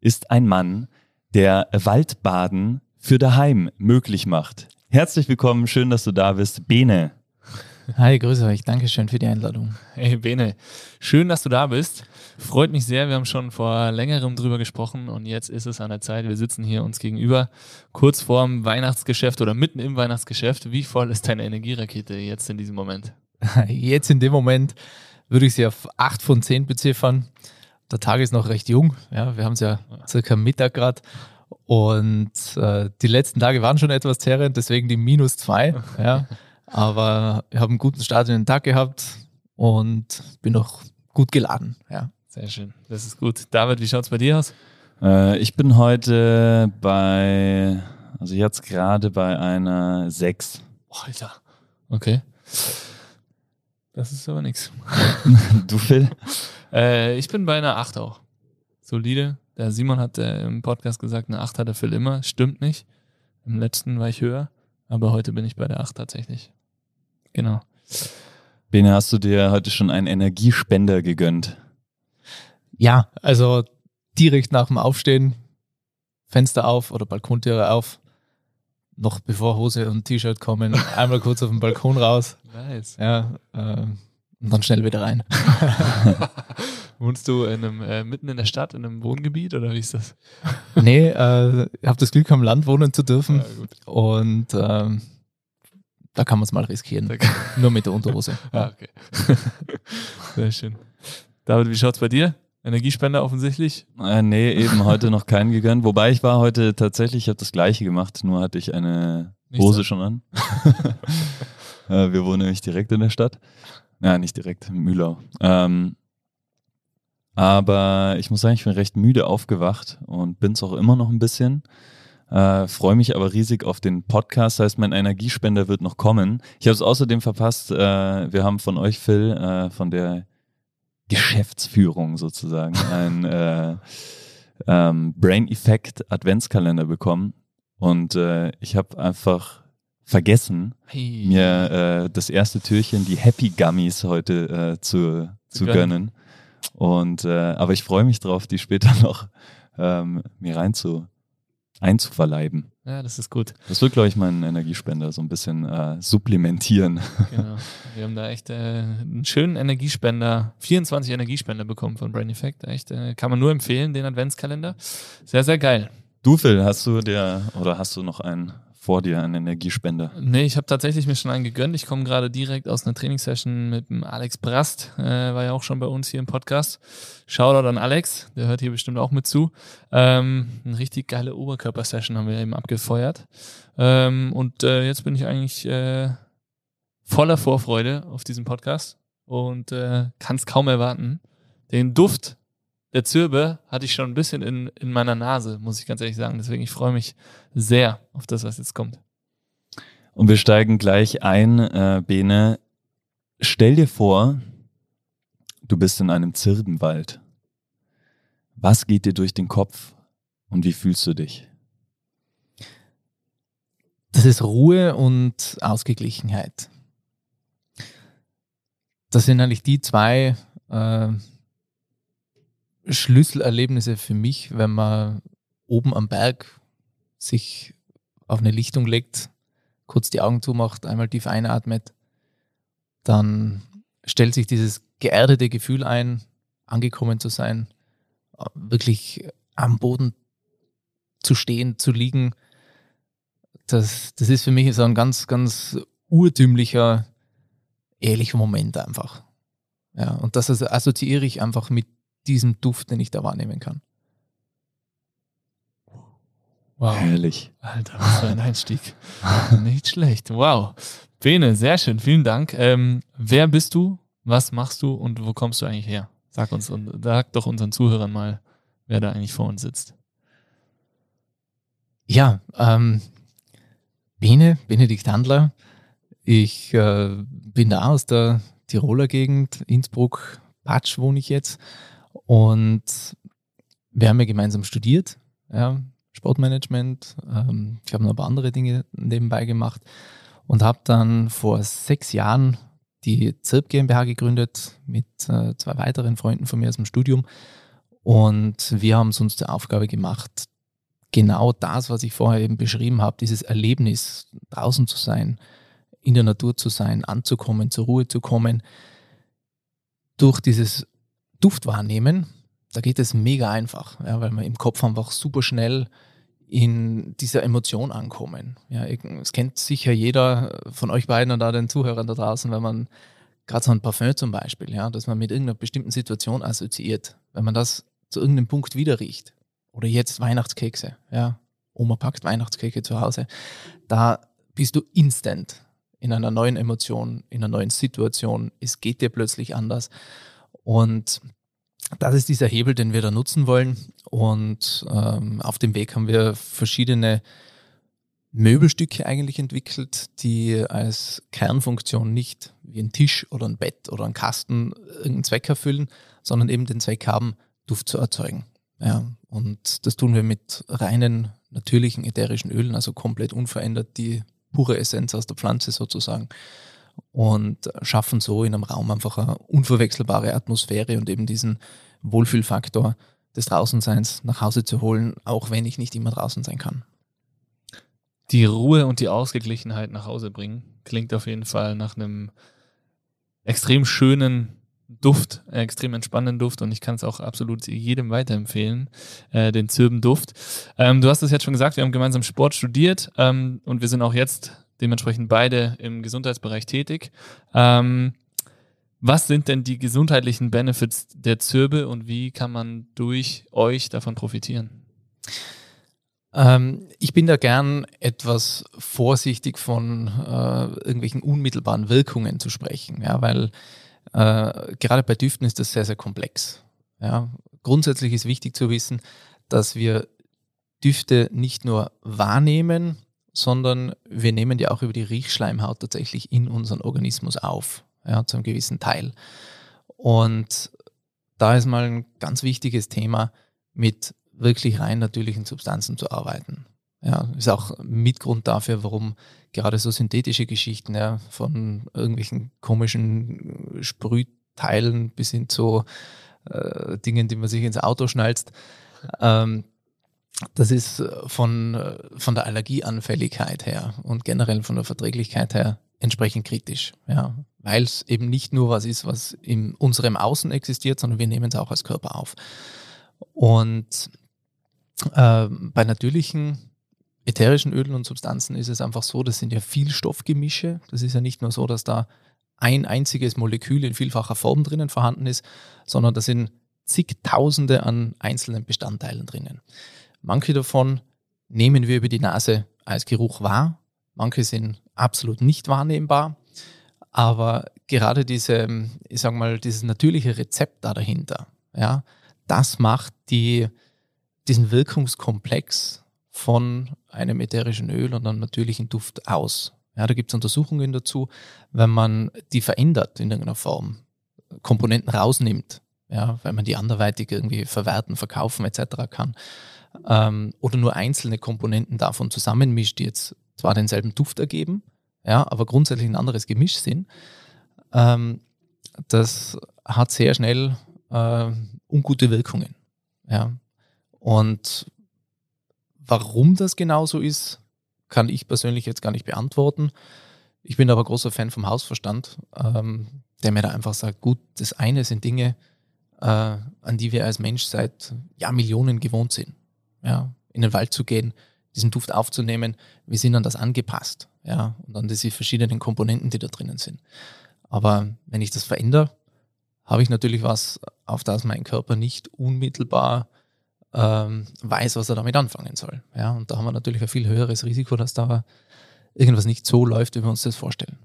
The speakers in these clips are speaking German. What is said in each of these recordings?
ist ein Mann, der Waldbaden für daheim möglich macht. Herzlich willkommen, schön, dass du da bist, Bene. Hi, grüße euch. Dankeschön für die Einladung. Hey Bene, schön, dass du da bist. Freut mich sehr. Wir haben schon vor längerem drüber gesprochen und jetzt ist es an der Zeit. Wir sitzen hier uns gegenüber, kurz vorm Weihnachtsgeschäft oder mitten im Weihnachtsgeschäft. Wie voll ist deine Energierakete jetzt in diesem Moment? Jetzt in dem Moment würde ich sie auf 8 von 10 beziffern der Tag ist noch recht jung. Ja, wir haben es ja circa Mittag gerade. Und äh, die letzten Tage waren schon etwas zerrend, deswegen die minus zwei. Ja. Aber ich habe einen guten Start in den Tag gehabt und bin noch gut geladen. Ja. Sehr schön, das ist gut. David, wie schaut es bei dir aus? Äh, ich bin heute bei, also jetzt gerade bei einer 6. Oh, Alter. Okay. Das ist aber nichts. du, Phil? Äh, ich bin bei einer 8 auch. Solide. Der Simon hat äh, im Podcast gesagt, eine 8 hat er Phil immer. Stimmt nicht. Im letzten war ich höher, aber heute bin ich bei der 8 tatsächlich. Genau. Bene, hast du dir heute schon einen Energiespender gegönnt? Ja, also direkt nach dem Aufstehen, Fenster auf oder Balkontüre auf, noch bevor Hose und T-Shirt kommen, einmal kurz auf den Balkon raus. Nice. Ja, äh, und dann schnell wieder rein. Wohnst du in einem, äh, mitten in der Stadt, in einem Wohngebiet oder wie ist das? Nee, äh, ich habe das Glück, am Land wohnen zu dürfen. Ja, und ähm, da kann man es mal riskieren. Nur mit der Unterhose. ah, okay. Sehr schön. David, wie schaut es bei dir? Energiespender offensichtlich? Äh, nee, eben heute noch keinen gegönnt. Wobei ich war heute tatsächlich, ich habe das gleiche gemacht, nur hatte ich eine Hose schon an. Äh, wir wohnen nämlich direkt in der Stadt. Ja, nicht direkt, Mühlau. Ähm, aber ich muss sagen, ich bin recht müde aufgewacht und bin es auch immer noch ein bisschen. Äh, Freue mich aber riesig auf den Podcast. Das heißt, mein Energiespender wird noch kommen. Ich habe es außerdem verpasst. Äh, wir haben von euch, Phil, äh, von der Geschäftsführung sozusagen, ein äh, ähm, Brain Effect Adventskalender bekommen. Und äh, ich habe einfach vergessen, hey. mir äh, das erste Türchen, die Happy Gummies heute äh, zu, zu gönnen. Und äh, aber ich freue mich drauf, die später noch ähm, mir rein zu einzuverleiben. Ja, das ist gut. Das wird, glaube ich, meinen Energiespender so ein bisschen äh, supplementieren. Genau. Wir haben da echt äh, einen schönen Energiespender, 24 Energiespender bekommen von Brain Effect. Echt, äh, kann man nur empfehlen, den Adventskalender. Sehr, sehr geil. Du, Phil, hast du der oder hast du noch einen vor dir, einen Energiespender? Nee, ich habe tatsächlich mir schon einen gegönnt. Ich komme gerade direkt aus einer Trainingssession mit dem Alex Brast, äh, war ja auch schon bei uns hier im Podcast. Shoutout an Alex, der hört hier bestimmt auch mit zu. Ähm, eine richtig geile Oberkörper-Session haben wir eben abgefeuert. Ähm, und äh, jetzt bin ich eigentlich äh, voller Vorfreude auf diesen Podcast und äh, kann es kaum erwarten, den Duft der Zirbe hatte ich schon ein bisschen in, in meiner Nase, muss ich ganz ehrlich sagen. Deswegen, ich freue mich sehr auf das, was jetzt kommt. Und wir steigen gleich ein, äh, Bene. Stell dir vor, du bist in einem Zirbenwald. Was geht dir durch den Kopf und wie fühlst du dich? Das ist Ruhe und Ausgeglichenheit. Das sind eigentlich die zwei äh, Schlüsselerlebnisse für mich, wenn man oben am Berg sich auf eine Lichtung legt, kurz die Augen zumacht, einmal tief einatmet, dann stellt sich dieses geerdete Gefühl ein, angekommen zu sein, wirklich am Boden zu stehen, zu liegen. Das, das ist für mich so ein ganz, ganz urtümlicher, ehrlicher Moment einfach. Ja, und das assoziiere ich einfach mit diesem Duft, den ich da wahrnehmen kann. Wow. Herrlich. Alter, was für ein Einstieg. Nicht schlecht. Wow. Bene, sehr schön. Vielen Dank. Ähm, wer bist du? Was machst du und wo kommst du eigentlich her? Sag uns und sag doch unseren Zuhörern mal, wer da eigentlich vor uns sitzt. Ja, ähm, Bene, Benedikt Handler. Ich äh, bin da aus der Tiroler Gegend, Innsbruck, Patsch wohne ich jetzt. Und wir haben ja gemeinsam studiert, ja, Sportmanagement. Ähm, ich habe noch ein paar andere Dinge nebenbei gemacht und habe dann vor sechs Jahren die ZIRP GmbH gegründet mit äh, zwei weiteren Freunden von mir aus dem Studium. Und wir haben es uns zur Aufgabe gemacht, genau das, was ich vorher eben beschrieben habe, dieses Erlebnis, draußen zu sein, in der Natur zu sein, anzukommen, zur Ruhe zu kommen, durch dieses Duftwahrnehmen, da geht es mega einfach, ja, weil man im Kopf einfach super schnell in dieser Emotion ankommen. Ja, es kennt sicher jeder von euch beiden oder den Zuhörern da draußen, wenn man gerade so ein Parfum zum Beispiel, ja, dass man mit irgendeiner bestimmten Situation assoziiert, wenn man das zu irgendeinem Punkt wieder riecht. Oder jetzt Weihnachtskekse, ja. Oma packt Weihnachtskekse zu Hause. Da bist du instant in einer neuen Emotion, in einer neuen Situation. Es geht dir plötzlich anders. Und das ist dieser Hebel, den wir da nutzen wollen. Und ähm, auf dem Weg haben wir verschiedene Möbelstücke eigentlich entwickelt, die als Kernfunktion nicht wie ein Tisch oder ein Bett oder ein Kasten irgendeinen Zweck erfüllen, sondern eben den Zweck haben, Duft zu erzeugen. Ja, und das tun wir mit reinen, natürlichen ätherischen Ölen, also komplett unverändert die pure Essenz aus der Pflanze sozusagen. Und schaffen so in einem Raum einfach eine unverwechselbare Atmosphäre und eben diesen Wohlfühlfaktor des Draußenseins nach Hause zu holen, auch wenn ich nicht immer draußen sein kann. Die Ruhe und die Ausgeglichenheit nach Hause bringen, klingt auf jeden Fall nach einem extrem schönen Duft, äh, extrem entspannenden Duft und ich kann es auch absolut jedem weiterempfehlen, äh, den Zirbenduft. Ähm, du hast es jetzt schon gesagt, wir haben gemeinsam Sport studiert ähm, und wir sind auch jetzt dementsprechend beide im Gesundheitsbereich tätig. Ähm, was sind denn die gesundheitlichen Benefits der Zirbe und wie kann man durch euch davon profitieren? Ähm, ich bin da gern etwas vorsichtig von äh, irgendwelchen unmittelbaren Wirkungen zu sprechen, ja, weil äh, gerade bei Düften ist das sehr, sehr komplex. Ja. Grundsätzlich ist wichtig zu wissen, dass wir Düfte nicht nur wahrnehmen, sondern wir nehmen die auch über die Riechschleimhaut tatsächlich in unseren Organismus auf, ja, zu einem gewissen Teil. Und da ist mal ein ganz wichtiges Thema, mit wirklich rein natürlichen Substanzen zu arbeiten. Ja, ist auch Mitgrund dafür, warum gerade so synthetische Geschichten ja, von irgendwelchen komischen Sprühteilen bis hin zu äh, Dingen, die man sich ins Auto schnalzt, ähm, das ist von, von der Allergieanfälligkeit her und generell von der Verträglichkeit her entsprechend kritisch, ja, weil es eben nicht nur was ist, was in unserem Außen existiert, sondern wir nehmen es auch als Körper auf. Und äh, bei natürlichen ätherischen Ölen und Substanzen ist es einfach so, das sind ja Vielstoffgemische. Das ist ja nicht nur so, dass da ein einziges Molekül in vielfacher Form drinnen vorhanden ist, sondern da sind zigtausende an einzelnen Bestandteilen drinnen. Manche davon nehmen wir über die Nase als Geruch wahr, manche sind absolut nicht wahrnehmbar, aber gerade diese, ich sag mal, dieses natürliche Rezept da dahinter, ja, das macht die, diesen Wirkungskomplex von einem ätherischen Öl und einem natürlichen Duft aus. Ja, da gibt es Untersuchungen dazu, wenn man die verändert in irgendeiner Form, Komponenten rausnimmt, ja, weil man die anderweitig irgendwie verwerten, verkaufen etc. kann, ähm, oder nur einzelne Komponenten davon zusammenmischt, die jetzt zwar denselben Duft ergeben, ja, aber grundsätzlich ein anderes Gemisch sind, ähm, das hat sehr schnell äh, ungute Wirkungen. Ja. Und Warum das genau so ist, kann ich persönlich jetzt gar nicht beantworten. Ich bin aber großer Fan vom Hausverstand, ähm, der mir da einfach sagt, gut, das eine sind Dinge, äh, an die wir als Mensch seit ja, Millionen gewohnt sind. Ja, in den Wald zu gehen, diesen Duft aufzunehmen, wir sind an das angepasst. Ja, und an diese verschiedenen Komponenten, die da drinnen sind. Aber wenn ich das verändere, habe ich natürlich was, auf das mein Körper nicht unmittelbar ähm, weiß, was er damit anfangen soll. Ja, und da haben wir natürlich ein viel höheres Risiko, dass da irgendwas nicht so läuft, wie wir uns das vorstellen.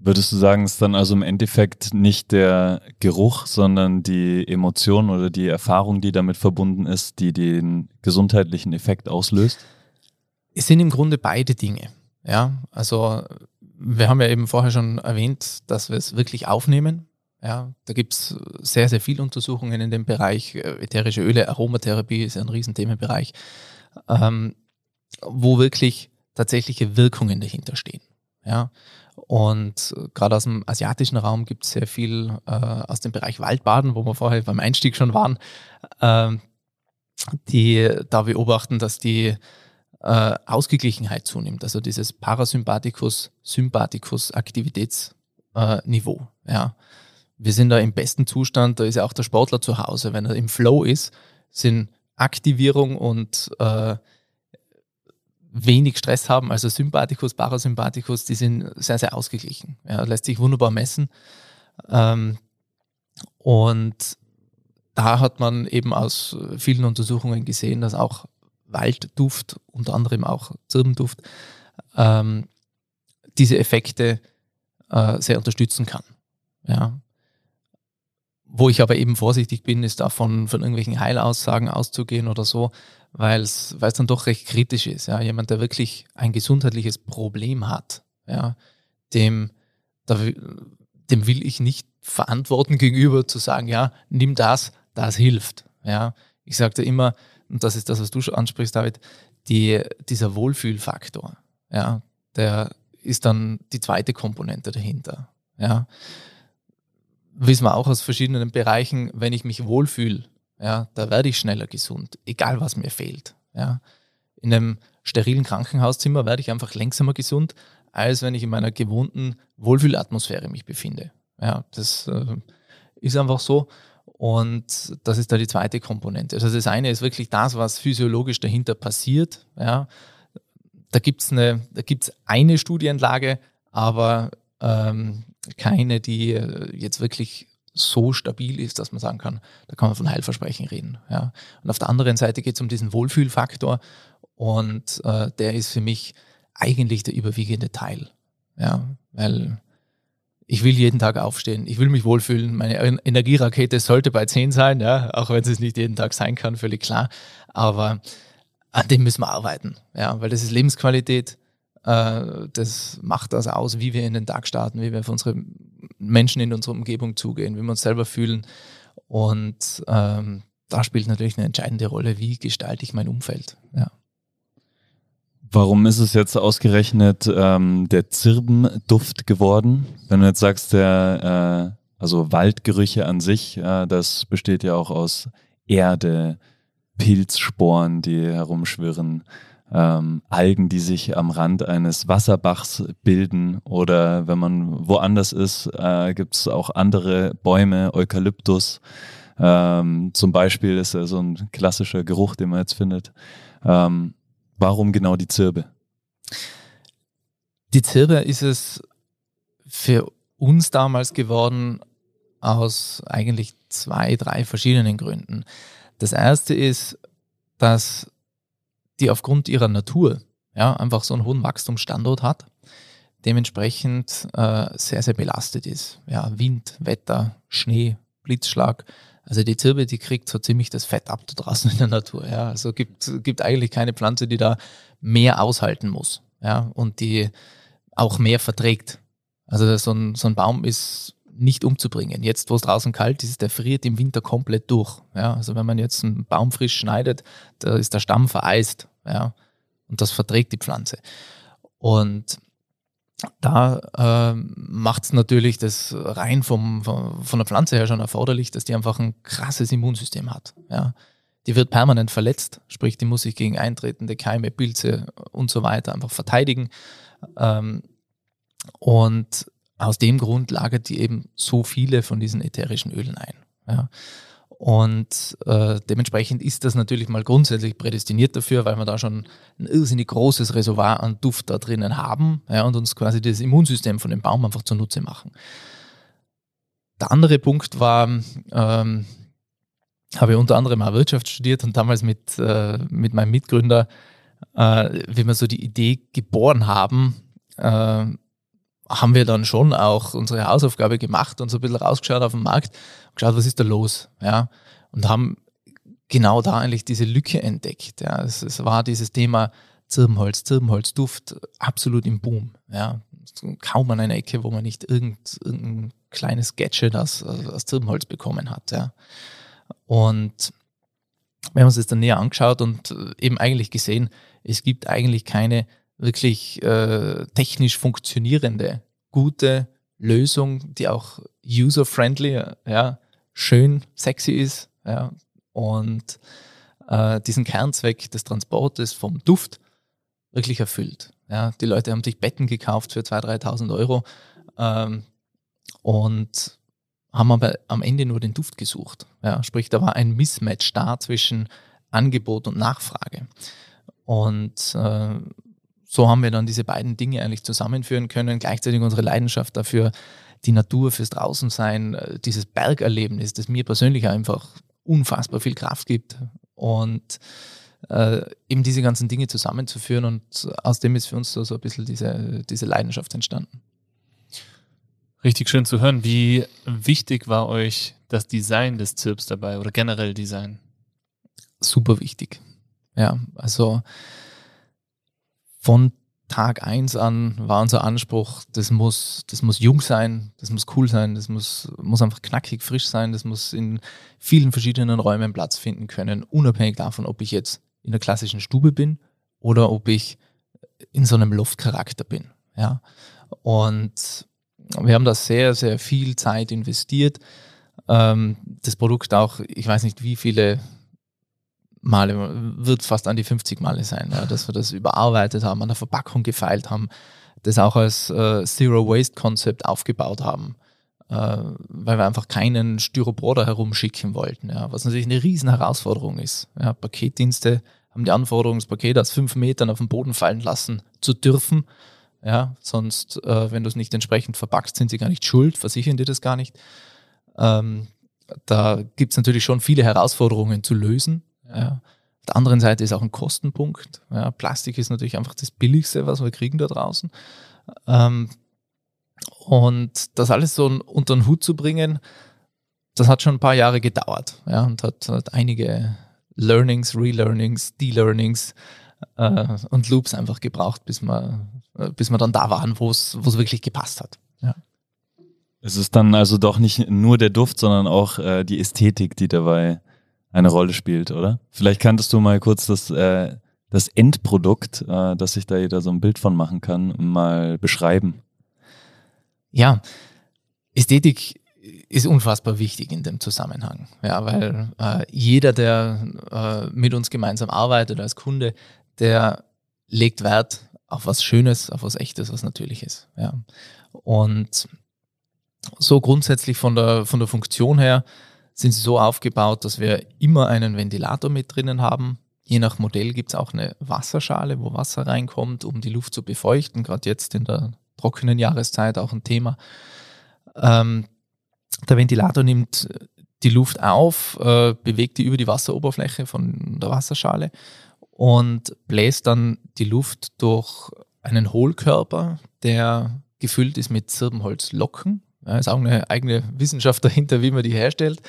Würdest du sagen, es ist dann also im Endeffekt nicht der Geruch, sondern die Emotion oder die Erfahrung, die damit verbunden ist, die den gesundheitlichen Effekt auslöst? Es sind im Grunde beide Dinge. Ja, also wir haben ja eben vorher schon erwähnt, dass wir es wirklich aufnehmen. Ja, da gibt es sehr, sehr viele Untersuchungen in dem Bereich. Ätherische Öle, Aromatherapie ist ein Riesenthemenbereich, ähm, wo wirklich tatsächliche Wirkungen dahinter stehen. Ja, und gerade aus dem asiatischen Raum gibt es sehr viel äh, aus dem Bereich Waldbaden, wo wir vorher beim Einstieg schon waren, äh, die da beobachten, dass die äh, Ausgeglichenheit zunimmt, also dieses Parasympathikus-Sympathikus-Aktivitätsniveau. ja. Wir sind da im besten Zustand, da ist ja auch der Sportler zu Hause. Wenn er im Flow ist, sind Aktivierung und äh, wenig Stress haben, also Sympathikus, Parasympathikus, die sind sehr, sehr ausgeglichen. Ja, lässt sich wunderbar messen. Ähm, und da hat man eben aus vielen Untersuchungen gesehen, dass auch Waldduft, unter anderem auch Zirbenduft, ähm, diese Effekte äh, sehr unterstützen kann. Ja. Wo ich aber eben vorsichtig bin, ist davon von irgendwelchen Heilaussagen auszugehen oder so, weil es dann doch recht kritisch ist. Ja. Jemand, der wirklich ein gesundheitliches Problem hat, ja, dem, da, dem will ich nicht verantworten gegenüber zu sagen, ja, nimm das, das hilft. Ja. Ich sagte immer, und das ist das, was du schon ansprichst, David, die, dieser Wohlfühlfaktor, ja, der ist dann die zweite Komponente dahinter. Ja. Wissen wir auch aus verschiedenen Bereichen, wenn ich mich wohlfühle, ja, da werde ich schneller gesund, egal was mir fehlt. Ja. In einem sterilen Krankenhauszimmer werde ich einfach längsamer gesund, als wenn ich in meiner gewohnten Wohlfühlatmosphäre mich befinde. Ja, das äh, ist einfach so. Und das ist da die zweite Komponente. Also das eine ist wirklich das, was physiologisch dahinter passiert. Ja. Da gibt es eine, eine Studienlage, aber ähm, keine, die äh, jetzt wirklich so stabil ist, dass man sagen kann, da kann man von Heilversprechen reden. Ja. Und auf der anderen Seite geht es um diesen Wohlfühlfaktor und äh, der ist für mich eigentlich der überwiegende Teil. Ja, weil ich will jeden Tag aufstehen, ich will mich wohlfühlen, meine Energierakete sollte bei 10 sein, ja, auch wenn es nicht jeden Tag sein kann, völlig klar. Aber an dem müssen wir arbeiten, ja, weil das ist Lebensqualität, das macht das aus, wie wir in den Tag starten, wie wir auf unsere Menschen in unserer Umgebung zugehen, wie wir uns selber fühlen. Und ähm, da spielt natürlich eine entscheidende Rolle, wie gestalte ich mein Umfeld. Ja. Warum ist es jetzt ausgerechnet ähm, der Zirbenduft geworden? Wenn du jetzt sagst, der, äh, also Waldgerüche an sich, äh, das besteht ja auch aus Erde, Pilzsporen, die herumschwirren, ähm, Algen, die sich am Rand eines Wasserbachs bilden oder wenn man woanders ist, äh, gibt es auch andere Bäume, Eukalyptus. Ähm, zum Beispiel ist ja so ein klassischer Geruch, den man jetzt findet. Ähm, Warum genau die Zirbe? Die Zirbe ist es für uns damals geworden aus eigentlich zwei, drei verschiedenen Gründen. Das erste ist, dass die aufgrund ihrer Natur ja, einfach so einen hohen Wachstumsstandort hat, dementsprechend äh, sehr, sehr belastet ist. Ja, Wind, Wetter, Schnee, Blitzschlag, also die Zirbe, die kriegt so ziemlich das Fett ab da draußen in der Natur. Ja. Also gibt, gibt eigentlich keine Pflanze, die da mehr aushalten muss. Ja, und die auch mehr verträgt. Also so ein, so ein Baum ist nicht umzubringen. Jetzt, wo es draußen kalt ist, der friert im Winter komplett durch. Ja, also wenn man jetzt einen Baum frisch schneidet, da ist der Stamm vereist. Ja, und das verträgt die Pflanze. Und da äh, macht es natürlich das rein vom, vom, von der Pflanze her schon erforderlich, dass die einfach ein krasses Immunsystem hat. Ja. Die wird permanent verletzt, sprich, die muss sich gegen eintretende Keime, Pilze und so weiter einfach verteidigen. Ähm, und aus dem Grund lagert die eben so viele von diesen ätherischen Ölen ein. Ja. Und äh, dementsprechend ist das natürlich mal grundsätzlich prädestiniert dafür, weil wir da schon ein irrsinnig großes Reservoir an Duft da drinnen haben ja, und uns quasi das Immunsystem von dem Baum einfach zunutze machen. Der andere Punkt war, ähm, habe ich unter anderem auch Wirtschaft studiert und damals mit, äh, mit meinem Mitgründer, äh, wie wir so die Idee geboren haben, äh, haben wir dann schon auch unsere Hausaufgabe gemacht und so ein bisschen rausgeschaut auf den Markt geschaut, was ist da los, ja, und haben genau da eigentlich diese Lücke entdeckt. Ja. Es, es war dieses Thema Zirbenholz, Zirbenholzduft absolut im Boom. Ja. Kaum an einer Ecke, wo man nicht irgend, irgendein kleines Gadget aus, aus Zirbenholz bekommen hat. Ja. Und wir haben uns das dann näher angeschaut und eben eigentlich gesehen, es gibt eigentlich keine wirklich äh, technisch funktionierende, gute Lösung, die auch user-friendly, ja, schön, sexy ist, ja, und äh, diesen Kernzweck des Transportes vom Duft wirklich erfüllt. Ja, die Leute haben sich Betten gekauft für 2.000, 3.000 Euro ähm, und haben aber am Ende nur den Duft gesucht. Ja, sprich, da war ein Mismatch da zwischen Angebot und Nachfrage. Und äh, so haben wir dann diese beiden Dinge eigentlich zusammenführen können, gleichzeitig unsere Leidenschaft dafür, die Natur fürs Draußensein, äh, dieses Bergerlebnis, das mir persönlich einfach unfassbar viel Kraft gibt und äh, eben diese ganzen Dinge zusammenzuführen und aus dem ist für uns so, so ein bisschen diese, diese Leidenschaft entstanden. Richtig schön zu hören. Wie wichtig war euch das Design des Zirps dabei oder generell Design? Super wichtig. Ja, also von Tag eins an war unser Anspruch, das muss, das muss jung sein, das muss cool sein, das muss, muss einfach knackig frisch sein, das muss in vielen verschiedenen Räumen Platz finden können, unabhängig davon, ob ich jetzt in der klassischen Stube bin oder ob ich in so einem Loftcharakter bin. Ja. Und wir haben da sehr, sehr viel Zeit investiert. Ähm, das Produkt auch, ich weiß nicht, wie viele Male, wird fast an die 50 Male sein, ja, dass wir das überarbeitet haben, an der Verpackung gefeilt haben, das auch als äh, Zero Waste Konzept aufgebaut haben, äh, weil wir einfach keinen Styropor da herumschicken wollten, ja, was natürlich eine riesen Herausforderung ist. Ja, Paketdienste haben die Anforderung, das Paket aus fünf Metern auf den Boden fallen lassen zu dürfen. Ja, sonst, äh, wenn du es nicht entsprechend verpackst, sind sie gar nicht schuld, versichern dir das gar nicht. Ähm, da gibt es natürlich schon viele Herausforderungen zu lösen. Ja. Auf der anderen Seite ist auch ein Kostenpunkt. Ja, Plastik ist natürlich einfach das Billigste, was wir kriegen da draußen. Ähm, und das alles so unter den Hut zu bringen, das hat schon ein paar Jahre gedauert ja, und hat, hat einige Learnings, Relearnings, De-Learnings äh, und Loops einfach gebraucht, bis äh, bis wir dann da waren, wo es wirklich gepasst hat. Ja. Es ist dann also doch nicht nur der Duft, sondern auch äh, die Ästhetik, die dabei eine Rolle spielt, oder? Vielleicht kanntest du mal kurz das, äh, das Endprodukt, äh, dass sich da jeder so ein Bild von machen kann, mal beschreiben. Ja, Ästhetik ist unfassbar wichtig in dem Zusammenhang. Ja, weil äh, jeder, der äh, mit uns gemeinsam arbeitet als Kunde, der legt Wert auf was Schönes, auf was Echtes, was Natürliches. Ja. Und so grundsätzlich von der, von der Funktion her sind sie so aufgebaut, dass wir immer einen Ventilator mit drinnen haben. Je nach Modell gibt es auch eine Wasserschale, wo Wasser reinkommt, um die Luft zu befeuchten. Gerade jetzt in der trockenen Jahreszeit auch ein Thema. Ähm, der Ventilator nimmt die Luft auf, äh, bewegt die über die Wasseroberfläche von der Wasserschale und bläst dann die Luft durch einen Hohlkörper, der gefüllt ist mit Zirbenholzlocken. Ja, ist auch eine eigene Wissenschaft dahinter, wie man die herstellt.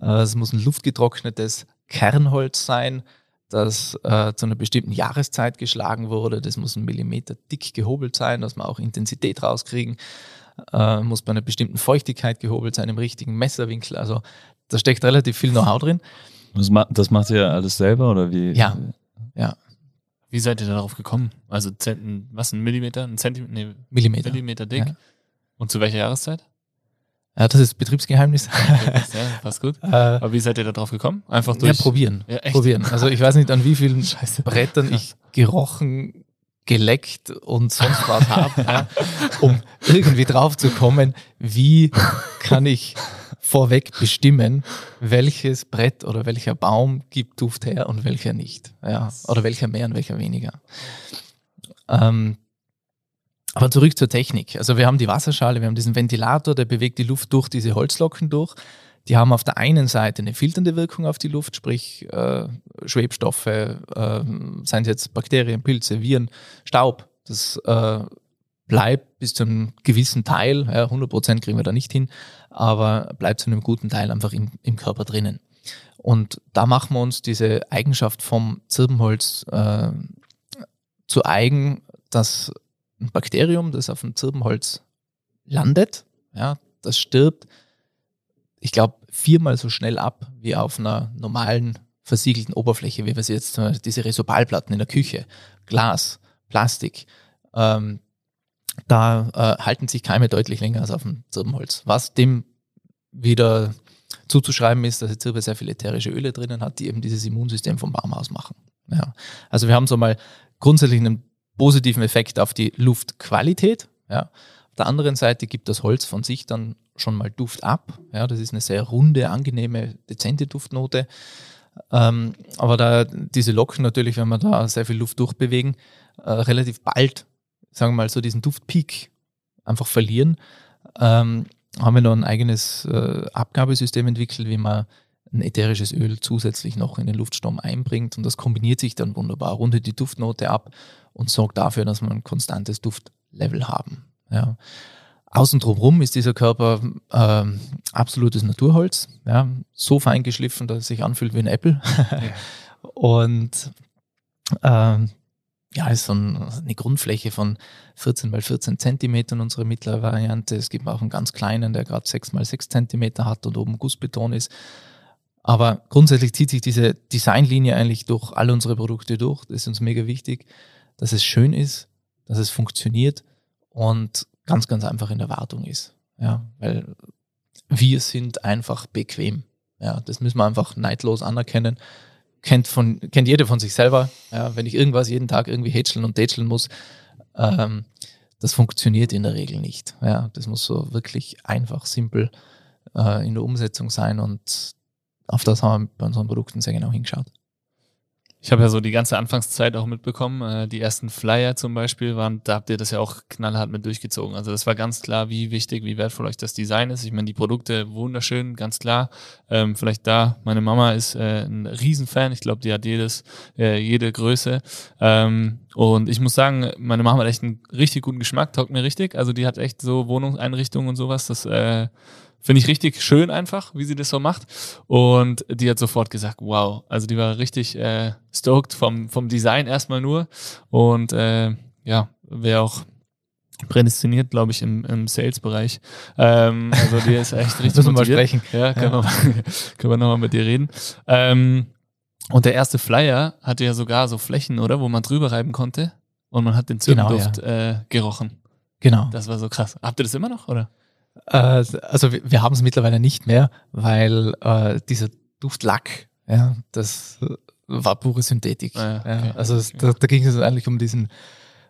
Äh, es muss ein luftgetrocknetes Kernholz sein, das äh, zu einer bestimmten Jahreszeit geschlagen wurde. Das muss ein Millimeter dick gehobelt sein, dass wir auch Intensität rauskriegen. Äh, muss bei einer bestimmten Feuchtigkeit gehobelt sein, im richtigen Messerwinkel. Also da steckt relativ viel Know-how drin. Das, ma das macht ihr alles selber oder wie? Ja, ja. Wie seid ihr darauf gekommen? Also was, ein Millimeter, ein Zentimeter, nee, Millimeter, Millimeter dick. Ja. Und zu welcher Jahreszeit? Ja, das ist Betriebsgeheimnis. ja, passt gut. Äh, Aber wie seid ihr da drauf gekommen? Einfach durch. Ja, probieren. Ja, probieren. Also ich weiß nicht, an wie vielen Scheiße. Brettern ich gerochen, geleckt und sonst was habe, ja, um irgendwie drauf zu kommen, wie kann ich vorweg bestimmen, welches Brett oder welcher Baum gibt Duft her und welcher nicht. Ja, oder welcher mehr und welcher weniger. Ähm, aber zurück zur Technik. Also wir haben die Wasserschale, wir haben diesen Ventilator, der bewegt die Luft durch diese Holzlocken durch. Die haben auf der einen Seite eine filternde Wirkung auf die Luft, sprich äh, Schwebstoffe, äh, seien es jetzt Bakterien, Pilze, Viren, Staub. Das äh, bleibt bis zu einem gewissen Teil, ja, 100% kriegen wir da nicht hin, aber bleibt zu einem guten Teil einfach im, im Körper drinnen. Und da machen wir uns diese Eigenschaft vom Zirbenholz äh, zu eigen, dass ein Bakterium, das auf dem Zirbenholz landet, ja, das stirbt, ich glaube, viermal so schnell ab wie auf einer normalen versiegelten Oberfläche, wie wir sie jetzt, diese Resobalplatten in der Küche, Glas, Plastik, ähm, da äh, halten sich Keime deutlich länger als auf dem Zirbenholz. Was dem wieder zuzuschreiben ist, dass die Zirbe sehr viele ätherische Öle drinnen hat, die eben dieses Immunsystem vom Baum aus machen. Ja. Also wir haben so mal grundsätzlich einen positiven Effekt auf die Luftqualität. Ja. Auf der anderen Seite gibt das Holz von sich dann schon mal Duft ab. Ja, das ist eine sehr runde, angenehme, dezente Duftnote. Ähm, aber da diese Locken natürlich, wenn wir da sehr viel Luft durchbewegen, äh, relativ bald sagen wir mal, so diesen Duftpeak einfach verlieren, ähm, haben wir noch ein eigenes äh, Abgabesystem entwickelt, wie man ein ätherisches Öl zusätzlich noch in den Luftstrom einbringt und das kombiniert sich dann wunderbar, rundet die Duftnote ab und sorgt dafür, dass wir ein konstantes Duftlevel haben. Ja. Außen drumherum ist dieser Körper äh, absolutes Naturholz, ja, so fein geschliffen, dass es sich anfühlt wie ein Apple. Ja. und äh, ja, ist so eine Grundfläche von 14 mal 14 Zentimetern unsere mittlere Variante. Es gibt auch einen ganz kleinen, der gerade 6 mal 6 Zentimeter hat und oben Gussbeton ist. Aber grundsätzlich zieht sich diese Designlinie eigentlich durch alle unsere Produkte durch. Das ist uns mega wichtig, dass es schön ist, dass es funktioniert und ganz, ganz einfach in der Wartung ist. Ja, weil wir sind einfach bequem. Ja, das müssen wir einfach neidlos anerkennen kennt, von, kennt jeder von sich selber. Ja, wenn ich irgendwas jeden Tag irgendwie hätscheln und tätscheln muss, ähm, das funktioniert in der Regel nicht. Ja, das muss so wirklich einfach, simpel äh, in der Umsetzung sein und auf das haben wir bei unseren Produkten sehr genau hingeschaut. Ich habe ja so die ganze Anfangszeit auch mitbekommen. Äh, die ersten Flyer zum Beispiel waren, da habt ihr das ja auch knallhart mit durchgezogen. Also das war ganz klar, wie wichtig, wie wertvoll euch das Design ist. Ich meine, die Produkte wunderschön, ganz klar. Ähm, vielleicht da, meine Mama ist äh, ein Riesenfan. Ich glaube, die hat jedes, äh, jede Größe. Ähm, und ich muss sagen, meine Mama hat echt einen richtig guten Geschmack, taugt mir richtig. Also die hat echt so Wohnungseinrichtungen und sowas. Das äh, Finde ich richtig schön einfach, wie sie das so macht. Und die hat sofort gesagt, wow. Also die war richtig äh, stoked vom, vom Design erstmal nur. Und äh, ja, wäre auch prädestiniert, glaube ich, im, im Sales-Bereich. Ähm, also die ist echt richtig Müssen wir sprechen. Ja, können, ja. Wir, können wir nochmal mit dir reden. Ähm, und der erste Flyer hatte ja sogar so Flächen, oder? Wo man drüber reiben konnte. Und man hat den Zirbenduft genau, ja. äh, gerochen. Genau. Das war so krass. Habt ihr das immer noch, oder? Äh, also wir, wir haben es mittlerweile nicht mehr, weil äh, dieser Duftlack, ja, das war pure Synthetik. Ah, ja, okay, ja. Also okay. da, da, ging es eigentlich um diesen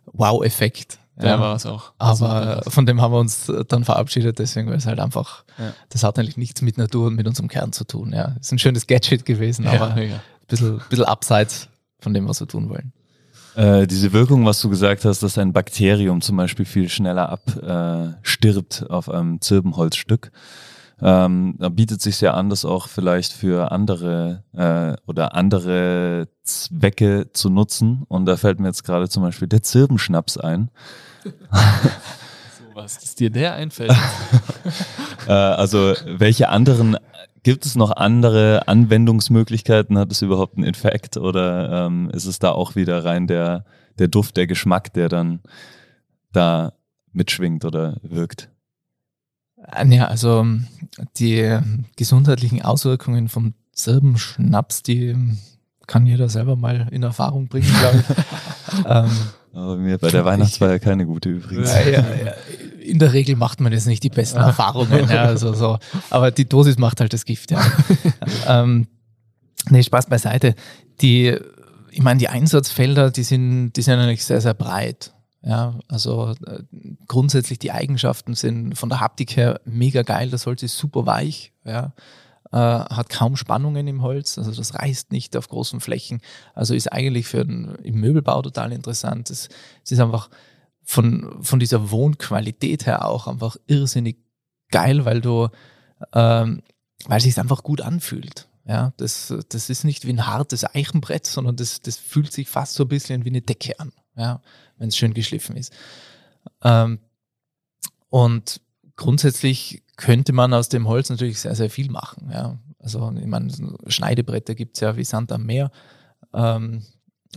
Wow-Effekt. Der ja. war es auch. Aber von dem haben wir uns dann verabschiedet, deswegen, weil es halt einfach, ja. das hat eigentlich nichts mit Natur und mit unserem Kern zu tun. Ja, ist ein schönes Gadget gewesen, aber ein bisschen, bisschen abseits von dem, was wir tun wollen. Äh, diese Wirkung, was du gesagt hast, dass ein Bakterium zum Beispiel viel schneller abstirbt äh, auf einem Zirbenholzstück. Ähm, da bietet sich ja an, das auch vielleicht für andere äh, oder andere Zwecke zu nutzen. Und da fällt mir jetzt gerade zum Beispiel der Zirbenschnaps ein. so was, dass dir der einfällt. äh, also welche anderen Gibt es noch andere Anwendungsmöglichkeiten? Hat es überhaupt einen Effekt oder ähm, ist es da auch wieder rein der, der Duft, der Geschmack, der dann da mitschwingt oder wirkt? Äh, ja, also die gesundheitlichen Auswirkungen vom Zirbenschnaps, die kann jeder selber mal in Erfahrung bringen, glaube ich. ähm, Aber mir bei der Weihnachtsfeier keine gute übrigens. Ja, ja, ja in der Regel macht man jetzt nicht die besten Erfahrungen. Ja, also so. Aber die Dosis macht halt das Gift, ja. ähm, nee, Spaß beiseite. Die, ich meine, die Einsatzfelder, die sind, die sind eigentlich sehr, sehr breit. Ja, also äh, grundsätzlich die Eigenschaften sind von der Haptik her mega geil. Das Holz ist super weich, ja, äh, hat kaum Spannungen im Holz, also das reißt nicht auf großen Flächen. Also ist eigentlich für den, im Möbelbau total interessant. Es, es ist einfach von, von dieser Wohnqualität her auch einfach irrsinnig geil, weil du, ähm, weil es sich einfach gut anfühlt. Ja, das, das ist nicht wie ein hartes Eichenbrett, sondern das, das fühlt sich fast so ein bisschen wie eine Decke an, ja, wenn es schön geschliffen ist. Ähm, und grundsätzlich könnte man aus dem Holz natürlich sehr, sehr viel machen. Ja. Also ich meine, Schneidebretter gibt es ja wie Sand am Meer, ähm,